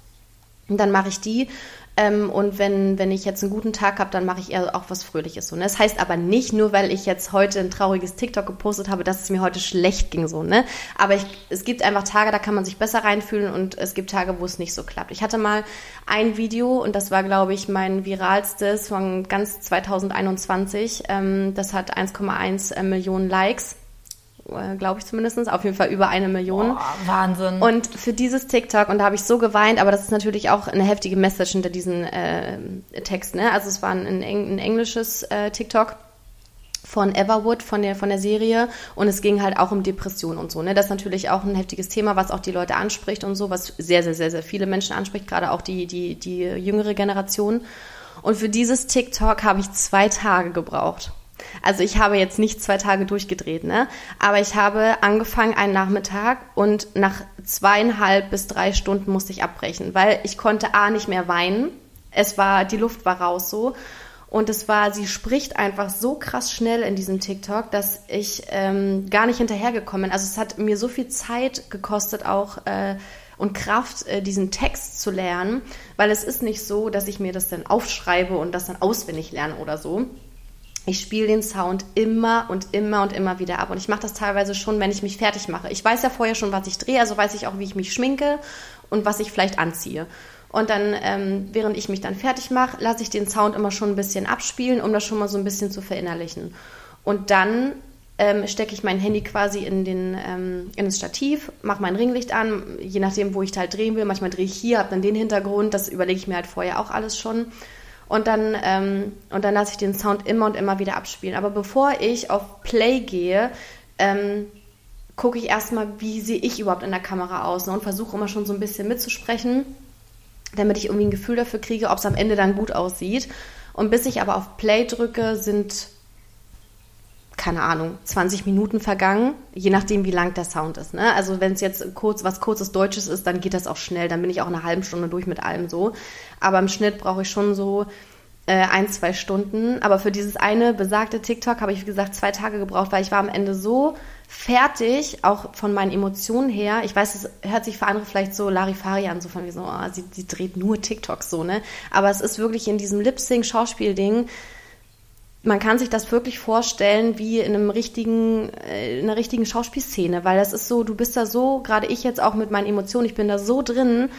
Und dann mache ich die. Ähm, und wenn, wenn ich jetzt einen guten Tag habe, dann mache ich eher auch was Fröhliches. So, ne? Das heißt aber nicht, nur weil ich jetzt heute ein trauriges TikTok gepostet habe, dass es mir heute schlecht ging. So, ne? Aber ich, es gibt einfach Tage, da kann man sich besser reinfühlen und es gibt Tage, wo es nicht so klappt. Ich hatte mal ein Video und das war, glaube ich, mein viralstes von ganz 2021. Ähm, das hat 1,1 äh, Millionen Likes. Äh, glaube ich zumindest, auf jeden Fall über eine Million. Boah, Wahnsinn. Und für dieses TikTok, und da habe ich so geweint, aber das ist natürlich auch eine heftige Message hinter diesem äh, Text. Ne? Also es war ein, ein, ein englisches äh, TikTok von Everwood, von der, von der Serie. Und es ging halt auch um Depression und so. Ne? Das ist natürlich auch ein heftiges Thema, was auch die Leute anspricht und so, was sehr, sehr, sehr, sehr viele Menschen anspricht, gerade auch die, die, die jüngere Generation. Und für dieses TikTok habe ich zwei Tage gebraucht. Also ich habe jetzt nicht zwei Tage durchgedreht, ne? Aber ich habe angefangen einen Nachmittag und nach zweieinhalb bis drei Stunden musste ich abbrechen, weil ich konnte A nicht mehr weinen. Es war, die Luft war raus so. Und es war, sie spricht einfach so krass schnell in diesem TikTok, dass ich ähm, gar nicht hinterhergekommen bin. Also es hat mir so viel Zeit gekostet auch äh, und Kraft, äh, diesen Text zu lernen, weil es ist nicht so, dass ich mir das dann aufschreibe und das dann auswendig lerne oder so, ich spiele den Sound immer und immer und immer wieder ab. Und ich mache das teilweise schon, wenn ich mich fertig mache. Ich weiß ja vorher schon, was ich drehe, also weiß ich auch, wie ich mich schminke und was ich vielleicht anziehe. Und dann, ähm, während ich mich dann fertig mache, lasse ich den Sound immer schon ein bisschen abspielen, um das schon mal so ein bisschen zu verinnerlichen. Und dann ähm, stecke ich mein Handy quasi in, den, ähm, in das Stativ, mache mein Ringlicht an, je nachdem, wo ich halt drehen will. Manchmal drehe ich hier, habe dann den Hintergrund, das überlege ich mir halt vorher auch alles schon. Und dann, ähm, und dann lasse ich den Sound immer und immer wieder abspielen. Aber bevor ich auf Play gehe, ähm, gucke ich erstmal, wie sehe ich überhaupt in der Kamera aus ne? und versuche immer schon so ein bisschen mitzusprechen. damit ich irgendwie ein Gefühl dafür kriege, ob es am Ende dann gut aussieht. Und bis ich aber auf Play drücke, sind keine Ahnung, 20 Minuten vergangen, je nachdem, wie lang der Sound ist. Ne? Also wenn es jetzt kurz was kurzes Deutsches ist, dann geht das auch schnell. Dann bin ich auch eine halbe Stunde durch mit allem so. Aber im Schnitt brauche ich schon so äh, ein, zwei Stunden. Aber für dieses eine besagte TikTok habe ich, wie gesagt, zwei Tage gebraucht, weil ich war am Ende so fertig, auch von meinen Emotionen her. Ich weiß, es hört sich für andere vielleicht so Larifari an, so von wie so, oh, sie, sie dreht nur TikToks so, ne? Aber es ist wirklich in diesem Lip-Sync-Schauspiel-Ding, man kann sich das wirklich vorstellen wie in einem richtigen, äh, in einer richtigen Schauspielszene, weil das ist so, du bist da so, gerade ich jetzt auch mit meinen Emotionen, ich bin da so drin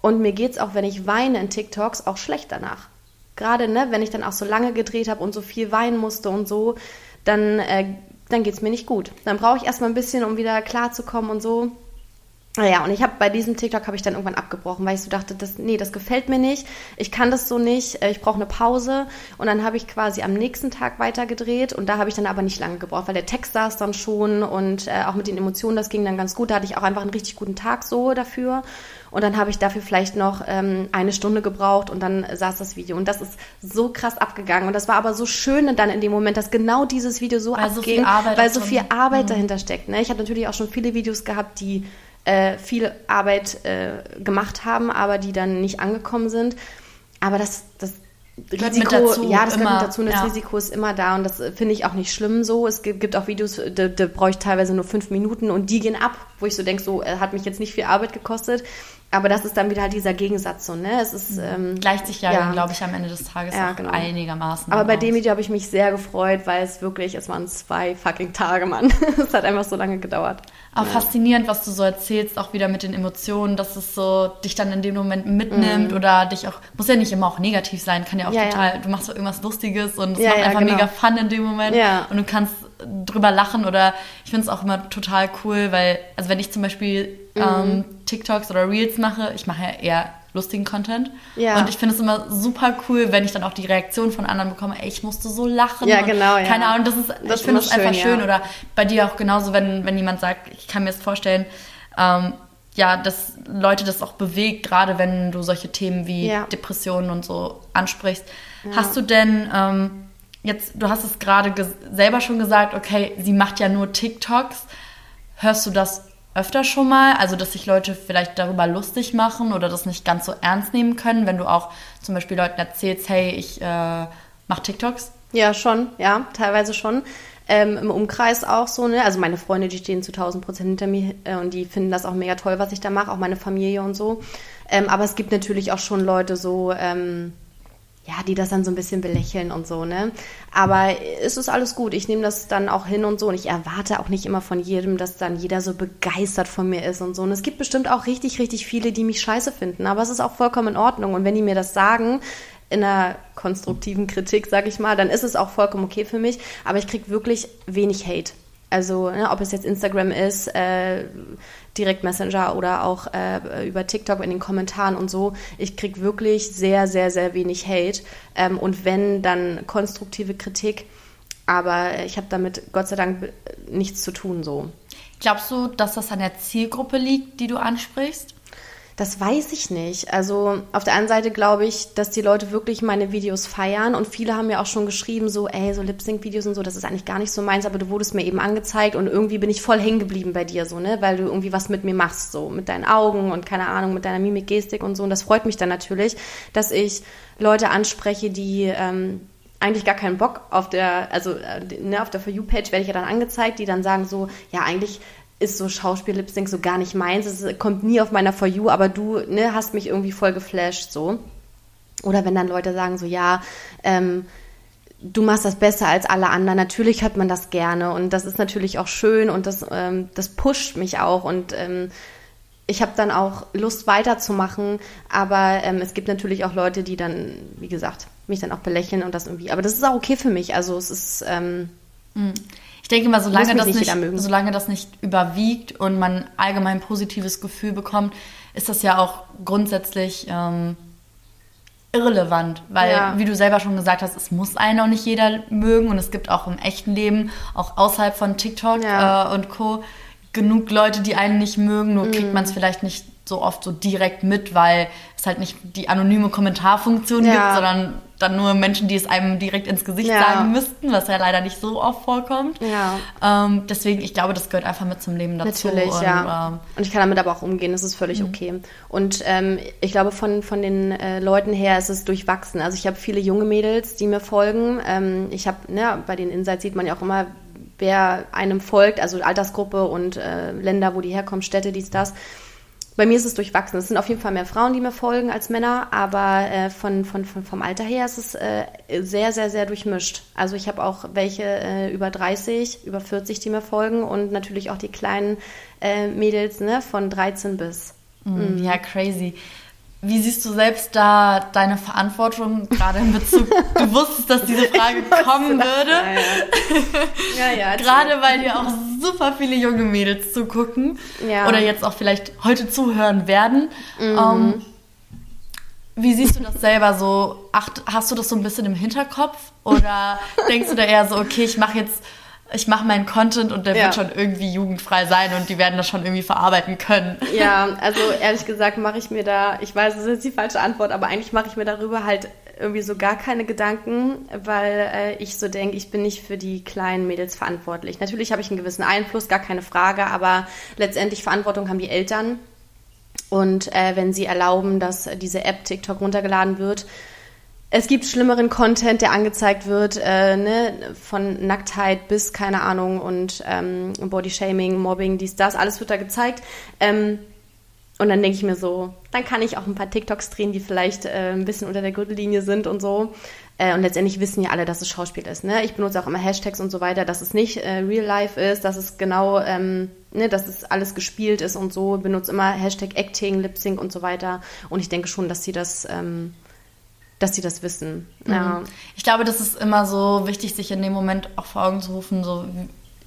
und mir geht's auch, wenn ich weine in TikToks, auch schlecht danach. Gerade, ne, wenn ich dann auch so lange gedreht habe und so viel weinen musste und so, dann, äh, dann geht's mir nicht gut. Dann brauche ich erstmal ein bisschen, um wieder klarzukommen und so. Naja, und ich habe bei diesem TikTok habe ich dann irgendwann abgebrochen, weil ich so dachte, das, nee, das gefällt mir nicht. Ich kann das so nicht. Äh, ich brauche eine Pause. Und dann habe ich quasi am nächsten Tag weitergedreht und da habe ich dann aber nicht lange gebraucht, weil der Text saß dann schon und äh, auch mit den Emotionen, das ging dann ganz gut. Da hatte ich auch einfach einen richtig guten Tag so dafür. Und dann habe ich dafür vielleicht noch ähm, eine Stunde gebraucht und dann saß das Video. Und das ist so krass abgegangen. Und das war aber so schön dann in dem Moment, dass genau dieses Video so weil abging, so weil so viel Arbeit mhm. dahinter steckt. Ne? Ich habe natürlich auch schon viele Videos gehabt, die äh, viel Arbeit äh, gemacht haben, aber die dann nicht angekommen sind. Aber das, das Risiko, dazu, ja, das gehört mit dazu das ja. Risiko ist immer da und das äh, finde ich auch nicht schlimm so. Es gibt, gibt auch Videos, da, da brauche ich teilweise nur fünf Minuten und die gehen ab, wo ich so denke, so äh, hat mich jetzt nicht viel Arbeit gekostet. Aber das ist dann wieder halt dieser Gegensatz so, ne? Es ist, ähm, Gleicht sich ja, ja. glaube ich, am Ende des Tages ja, genau. einigermaßen. Aber bei dem Video habe ich mich sehr gefreut, weil es wirklich, es waren zwei fucking Tage, Mann. es hat einfach so lange gedauert. Aber ja. faszinierend, was du so erzählst, auch wieder mit den Emotionen, dass es so dich dann in dem Moment mitnimmt mhm. oder dich auch, muss ja nicht immer auch negativ sein, kann ja auch total, du machst so irgendwas Lustiges und es macht einfach genau. mega Fun in dem Moment und du kannst drüber lachen oder ich finde es auch immer total cool, weil, also wenn ich zum Beispiel mhm. ähm, TikToks oder Reels mache, ich mache ja eher lustigen Content. Ja. Und ich finde es immer super cool, wenn ich dann auch die Reaktion von anderen bekomme, ey, ich musste so lachen. Ja, genau, ja. Keine Ahnung, das ist, das ich finde es einfach schön. Ja. Oder bei dir auch genauso, wenn, wenn jemand sagt, ich kann mir das vorstellen, ähm, ja, dass Leute das auch bewegt, gerade wenn du solche Themen wie ja. Depressionen und so ansprichst. Hast du denn ähm, jetzt, du hast es gerade selber schon gesagt, okay, sie macht ja nur TikToks. Hörst du das öfter schon mal, also dass sich Leute vielleicht darüber lustig machen oder das nicht ganz so ernst nehmen können, wenn du auch zum Beispiel Leuten erzählst, hey, ich äh, mache TikToks? Ja, schon, ja, teilweise schon. Ähm, Im Umkreis auch so, ne? Also meine Freunde, die stehen zu 1000 Prozent hinter mir äh, und die finden das auch mega toll, was ich da mache, auch meine Familie und so. Ähm, aber es gibt natürlich auch schon Leute so, ähm, ja, die das dann so ein bisschen belächeln und so, ne? Aber es ist alles gut. Ich nehme das dann auch hin und so. Und ich erwarte auch nicht immer von jedem, dass dann jeder so begeistert von mir ist und so. Und es gibt bestimmt auch richtig, richtig viele, die mich scheiße finden. Aber es ist auch vollkommen in Ordnung. Und wenn die mir das sagen, in einer konstruktiven Kritik, sag ich mal, dann ist es auch vollkommen okay für mich. Aber ich kriege wirklich wenig Hate. Also, ne, ob es jetzt Instagram ist, äh, Direct Messenger oder auch äh, über TikTok in den Kommentaren und so. Ich kriege wirklich sehr, sehr, sehr wenig Hate. Ähm, und wenn, dann konstruktive Kritik. Aber ich habe damit Gott sei Dank nichts zu tun so. Glaubst du, dass das an der Zielgruppe liegt, die du ansprichst? Das weiß ich nicht. Also auf der einen Seite glaube ich, dass die Leute wirklich meine Videos feiern und viele haben mir auch schon geschrieben, so, ey, so Lip-Sync-Videos und so, das ist eigentlich gar nicht so meins, aber du wurdest mir eben angezeigt und irgendwie bin ich voll hängen geblieben bei dir, so, ne, weil du irgendwie was mit mir machst, so, mit deinen Augen und keine Ahnung, mit deiner Mimik, Gestik und so. Und das freut mich dann natürlich, dass ich Leute anspreche, die ähm, eigentlich gar keinen Bock auf der, also äh, ne, auf der For You-Page werde ich ja dann angezeigt, die dann sagen so, ja, eigentlich ist so Schauspiel Lip Sync so gar nicht meins. Es kommt nie auf meiner For You, aber du ne, hast mich irgendwie voll geflasht so. Oder wenn dann Leute sagen so, ja, ähm, du machst das besser als alle anderen. Natürlich hört man das gerne und das ist natürlich auch schön und das, ähm, das pusht mich auch und ähm, ich habe dann auch Lust weiterzumachen, aber ähm, es gibt natürlich auch Leute, die dann, wie gesagt, mich dann auch belächeln und das irgendwie. Aber das ist auch okay für mich. Also es ist. Mhm. Ich denke mal, solange das, nicht, solange das nicht überwiegt und man allgemein positives Gefühl bekommt, ist das ja auch grundsätzlich ähm, irrelevant, weil, ja. wie du selber schon gesagt hast, es muss einen auch nicht jeder mögen und es gibt auch im echten Leben, auch außerhalb von TikTok ja. äh, und Co., genug Leute, die einen nicht mögen, nur mhm. kriegt man es vielleicht nicht so oft so direkt mit, weil es halt nicht die anonyme Kommentarfunktion ja. gibt, sondern dann nur Menschen, die es einem direkt ins Gesicht ja. sagen müssten, was ja leider nicht so oft vorkommt. Ja. Ähm, deswegen, ich glaube, das gehört einfach mit zum Leben dazu. Natürlich, und, ja. Ähm, und ich kann damit aber auch umgehen, das ist völlig mhm. okay. Und ähm, ich glaube, von, von den äh, Leuten her ist es durchwachsen. Also ich habe viele junge Mädels, die mir folgen. Ähm, ich habe, ne, bei den Insights sieht man ja auch immer, wer einem folgt, also Altersgruppe und äh, Länder, wo die herkommen, Städte, dies, das. Bei mir ist es durchwachsen. Es sind auf jeden Fall mehr Frauen, die mir folgen als Männer, aber äh, von, von, von, vom Alter her ist es äh, sehr, sehr, sehr durchmischt. Also ich habe auch welche äh, über 30, über 40, die mir folgen und natürlich auch die kleinen äh, Mädels ne, von 13 bis. Mhm. Ja, crazy. Wie siehst du selbst da deine Verantwortung, gerade in Bezug, du wusstest, dass diese Frage kommen würde. Ja, ja. ja gerade weil dir auch super viele junge Mädels zugucken ja. oder jetzt auch vielleicht heute zuhören werden. Mhm. Um, ähm, wie siehst du das selber so? Ach, hast du das so ein bisschen im Hinterkopf oder denkst du da eher so, okay, ich mache jetzt ich mache meinen Content und der ja. wird schon irgendwie jugendfrei sein und die werden das schon irgendwie verarbeiten können. Ja, also ehrlich gesagt mache ich mir da, ich weiß, das ist die falsche Antwort, aber eigentlich mache ich mir darüber halt irgendwie so gar keine Gedanken, weil äh, ich so denke, ich bin nicht für die kleinen Mädels verantwortlich. Natürlich habe ich einen gewissen Einfluss, gar keine Frage, aber letztendlich Verantwortung haben die Eltern. Und äh, wenn sie erlauben, dass diese App TikTok runtergeladen wird, es gibt schlimmeren Content, der angezeigt wird, äh, ne, von Nacktheit bis, keine Ahnung, und ähm, Bodyshaming, Mobbing, dies, das, alles wird da gezeigt. Ähm, und dann denke ich mir so, dann kann ich auch ein paar TikToks drehen, die vielleicht äh, ein bisschen unter der Gürtellinie sind und so. Äh, und letztendlich wissen ja alle, dass es Schauspiel ist. Ne? Ich benutze auch immer Hashtags und so weiter, dass es nicht äh, Real Life ist, dass es genau, ähm, ne, dass es alles gespielt ist und so. Ich benutze immer Hashtag Acting, Lip Sync und so weiter. Und ich denke schon, dass sie das ähm, dass sie das wissen. Mhm. Ja. Ich glaube, das ist immer so wichtig, sich in dem Moment auch vor Augen zu rufen, so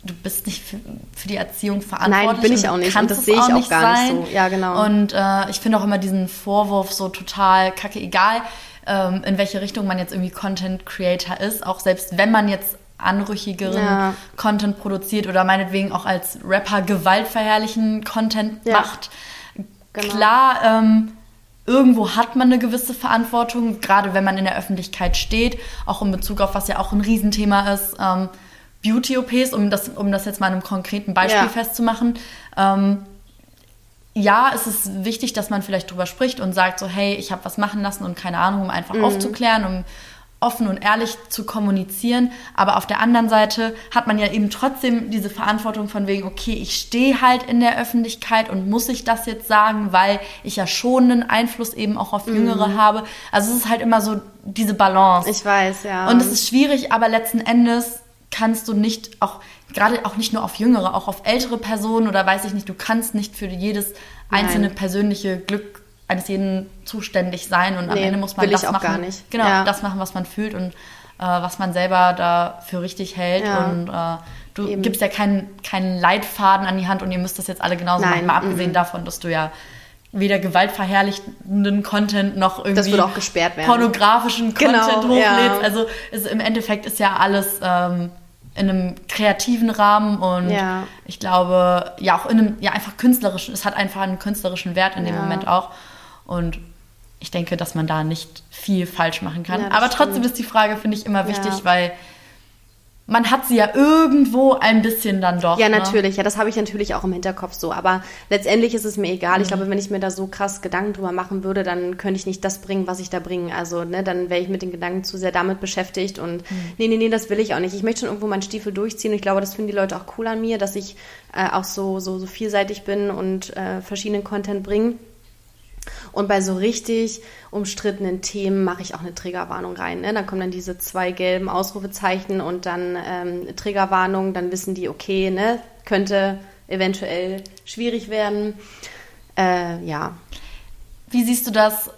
du bist nicht für, für die Erziehung verantwortlich. Nein, bin ich auch nicht. Und das sehe ich auch gar sein. nicht so. Ja, genau. Und äh, ich finde auch immer diesen Vorwurf so total kacke, egal ähm, in welche Richtung man jetzt irgendwie Content Creator ist, auch selbst wenn man jetzt anrüchigeren ja. Content produziert oder meinetwegen auch als Rapper gewaltverherrlichen Content ja. macht. Genau. Klar, ähm, irgendwo hat man eine gewisse Verantwortung, gerade wenn man in der Öffentlichkeit steht, auch in Bezug auf was ja auch ein Riesenthema ist, ähm, Beauty-OPs, um das, um das jetzt mal in einem konkreten Beispiel ja. festzumachen. Ähm, ja, es ist wichtig, dass man vielleicht drüber spricht und sagt so, hey, ich habe was machen lassen und keine Ahnung, um einfach mhm. aufzuklären, um offen und ehrlich zu kommunizieren. Aber auf der anderen Seite hat man ja eben trotzdem diese Verantwortung von wegen, okay, ich stehe halt in der Öffentlichkeit und muss ich das jetzt sagen, weil ich ja schon einen Einfluss eben auch auf Jüngere mhm. habe. Also es ist halt immer so diese Balance. Ich weiß, ja. Und es ist schwierig, aber letzten Endes kannst du nicht auch gerade auch nicht nur auf Jüngere, auch auf ältere Personen oder weiß ich nicht, du kannst nicht für jedes einzelne Nein. persönliche Glück eines jeden zuständig sein und am nee, Ende muss man das machen. Genau, ja. das machen, was man fühlt und äh, was man selber da für richtig hält. Ja. Und äh, du Eben. gibst ja keinen, keinen Leitfaden an die Hand und ihr müsst das jetzt alle genauso Nein. machen, mal abgesehen mhm. davon, dass du ja weder gewaltverherrlichenden Content noch irgendwie pornografischen genau, Content hochlädst. Ja. Also es, im Endeffekt ist ja alles ähm, in einem kreativen Rahmen und ja. ich glaube, ja auch in einem, ja einfach künstlerischen, es hat einfach einen künstlerischen Wert in dem Moment auch. Und ich denke, dass man da nicht viel falsch machen kann. Ja, Aber trotzdem stimmt. ist die Frage, finde ich, immer wichtig, ja. weil man hat sie ja irgendwo ein bisschen dann doch. Ja, ne? natürlich. Ja, das habe ich natürlich auch im Hinterkopf so. Aber letztendlich ist es mir egal. Mhm. Ich glaube, wenn ich mir da so krass Gedanken drüber machen würde, dann könnte ich nicht das bringen, was ich da bringe. Also, ne, dann wäre ich mit den Gedanken zu sehr damit beschäftigt. Und mhm. nee, nee, nee, das will ich auch nicht. Ich möchte schon irgendwo meinen Stiefel durchziehen. Und ich glaube, das finden die Leute auch cool an mir, dass ich äh, auch so, so, so vielseitig bin und äh, verschiedenen Content bringe. Und bei so richtig umstrittenen Themen mache ich auch eine Triggerwarnung rein. Ne? Dann kommen dann diese zwei gelben Ausrufezeichen und dann ähm, Triggerwarnung. Dann wissen die, okay, ne, könnte eventuell schwierig werden. Äh, ja. Wie siehst du das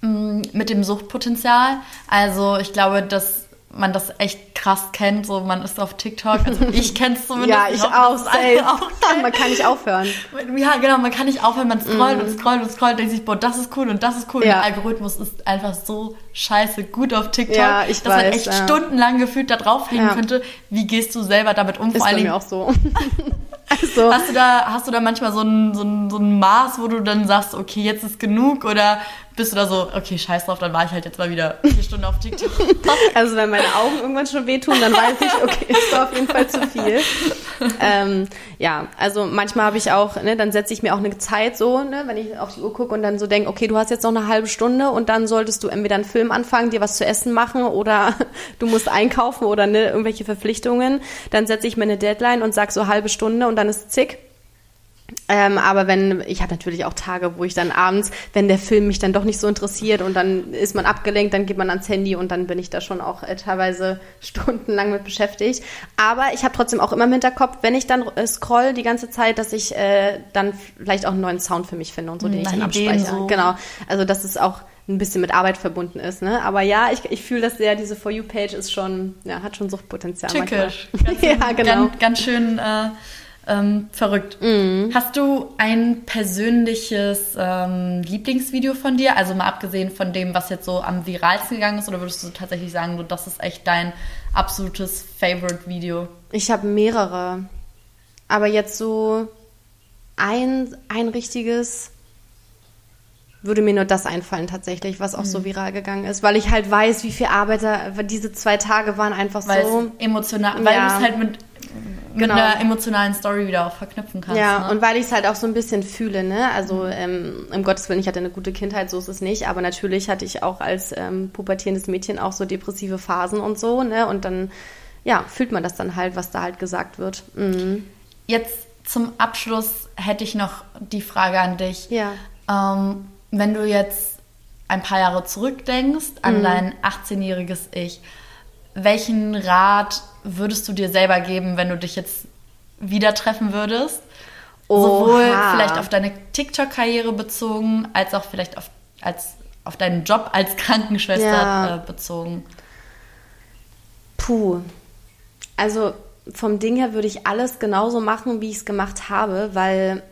mm, mit dem Suchtpotenzial? Also ich glaube, dass man das echt krass kennt. So, man ist auf TikTok. Also ich kenne es zumindest. ja, ich auch. Safe. auch man kann nicht aufhören. Ja, genau, man kann nicht aufhören. Man scrollt mm. und scrollt und scrollt und denkt sich, boah, das ist cool und das ist cool. Ja. Und der Algorithmus ist einfach so scheiße gut auf TikTok, ja, ich dass weiß, man echt ja. stundenlang gefühlt da drauf liegen könnte. Wie gehst du selber damit um? Ist Vor bei mir auch so. Also, hast, du da, hast du da manchmal so ein, so, ein, so ein Maß, wo du dann sagst, okay, jetzt ist genug? Oder bist du da so, okay, scheiß drauf, dann war ich halt jetzt mal wieder vier Stunden auf TikTok. Also wenn meine Augen irgendwann schon wehtun, dann weiß ich, okay, ist war auf jeden Fall zu viel. Ähm, ja, also manchmal habe ich auch, ne, dann setze ich mir auch eine Zeit so, ne, wenn ich auf die Uhr gucke und dann so denke, okay, du hast jetzt noch eine halbe Stunde und dann solltest du entweder einen Film anfangen, dir was zu essen machen oder du musst einkaufen oder ne, irgendwelche Verpflichtungen. Dann setze ich mir eine Deadline und sag so halbe Stunde und dann ist zick. Ähm, aber wenn, ich habe natürlich auch Tage, wo ich dann abends, wenn der Film mich dann doch nicht so interessiert und dann ist man abgelenkt, dann geht man ans Handy und dann bin ich da schon auch äh, teilweise stundenlang mit beschäftigt. Aber ich habe trotzdem auch immer im Hinterkopf, wenn ich dann äh, scroll die ganze Zeit, dass ich äh, dann vielleicht auch einen neuen Sound für mich finde und so, den Na, ich dann abspeichere. So. Genau. Also dass es auch ein bisschen mit Arbeit verbunden ist. Ne? Aber ja, ich, ich fühle das sehr, diese For You-Page ist schon, ja, hat schon Suchtpotenzial. Tückisch. ja, genau. Ganz, ganz schön äh, ähm, verrückt. Mhm. Hast du ein persönliches ähm, Lieblingsvideo von dir? Also mal abgesehen von dem, was jetzt so am viralsten gegangen ist, oder würdest du tatsächlich sagen, das ist echt dein absolutes Favorite-Video? Ich habe mehrere. Aber jetzt so ein, ein richtiges würde mir nur das einfallen tatsächlich, was auch mhm. so viral gegangen ist, weil ich halt weiß, wie viel Arbeit da, diese zwei Tage waren einfach weil so emotional, weil ja. du es halt mit genau. mit einer emotionalen Story wieder auch verknüpfen kannst. Ja, ne? und weil ich es halt auch so ein bisschen fühle, ne? Also mhm. ähm, im Gottes Willen, ich hatte eine gute Kindheit, so ist es nicht, aber natürlich hatte ich auch als ähm, pubertierendes Mädchen auch so depressive Phasen und so, ne? Und dann, ja, fühlt man das dann halt, was da halt gesagt wird. Mhm. Jetzt zum Abschluss hätte ich noch die Frage an dich. Ja. Ähm, wenn du jetzt ein paar Jahre zurückdenkst an mhm. dein 18-jähriges Ich, welchen Rat würdest du dir selber geben, wenn du dich jetzt wieder treffen würdest? Oha. Sowohl vielleicht auf deine TikTok-Karriere bezogen, als auch vielleicht auf, als, auf deinen Job als Krankenschwester ja. äh, bezogen. Puh. Also vom Ding her würde ich alles genauso machen, wie ich es gemacht habe, weil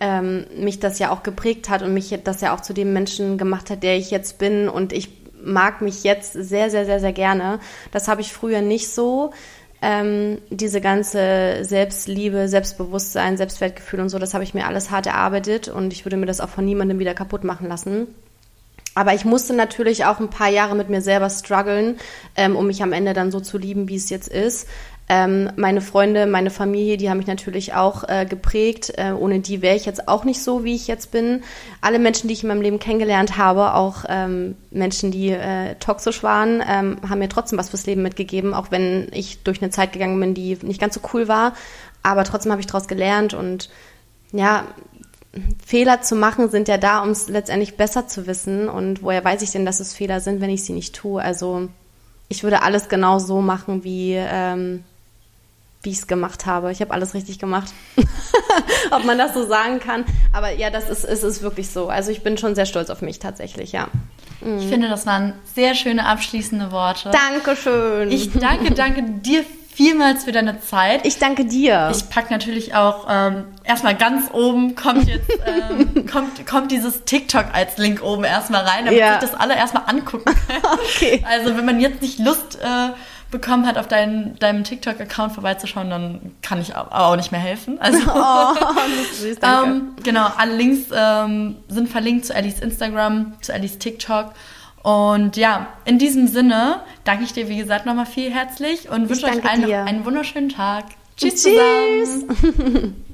ähm, mich das ja auch geprägt hat und mich das ja auch zu dem Menschen gemacht hat, der ich jetzt bin. Und ich mag mich jetzt sehr, sehr, sehr, sehr gerne. Das habe ich früher nicht so. Ähm, diese ganze Selbstliebe, Selbstbewusstsein, Selbstwertgefühl und so, das habe ich mir alles hart erarbeitet und ich würde mir das auch von niemandem wieder kaputt machen lassen. Aber ich musste natürlich auch ein paar Jahre mit mir selber strugglen, ähm, um mich am Ende dann so zu lieben, wie es jetzt ist. Ähm, meine Freunde, meine Familie, die haben mich natürlich auch äh, geprägt. Äh, ohne die wäre ich jetzt auch nicht so, wie ich jetzt bin. Alle Menschen, die ich in meinem Leben kennengelernt habe, auch ähm, Menschen, die äh, toxisch waren, ähm, haben mir trotzdem was fürs Leben mitgegeben, auch wenn ich durch eine Zeit gegangen bin, die nicht ganz so cool war. Aber trotzdem habe ich daraus gelernt und ja, Fehler zu machen sind ja da, um es letztendlich besser zu wissen. Und woher weiß ich denn, dass es Fehler sind, wenn ich sie nicht tue? Also ich würde alles genau so machen, wie wie ich es gemacht habe. Ich habe alles richtig gemacht. Ob man das so sagen kann. Aber ja, das ist, ist, ist wirklich so. Also ich bin schon sehr stolz auf mich tatsächlich, ja. Mhm. Ich finde, das waren sehr schöne abschließende Worte. Dankeschön. Ich danke, danke dir vielmals für deine Zeit. Ich danke dir. Ich packe natürlich auch ähm, erstmal ganz oben kommt jetzt ähm, kommt, kommt dieses TikTok als Link oben erstmal rein, damit ja. sich das alle erstmal angucken können. okay. Also wenn man jetzt nicht Lust äh, bekommen hat, auf dein, deinem TikTok-Account vorbeizuschauen, dann kann ich auch nicht mehr helfen. Also, oh, süß, danke. ähm, genau, alle Links ähm, sind verlinkt zu Ellies Instagram, zu Ellies TikTok. Und ja, in diesem Sinne danke ich dir, wie gesagt, nochmal viel herzlich und wünsche euch allen noch einen wunderschönen Tag. Tschüss, Tschüss. zusammen.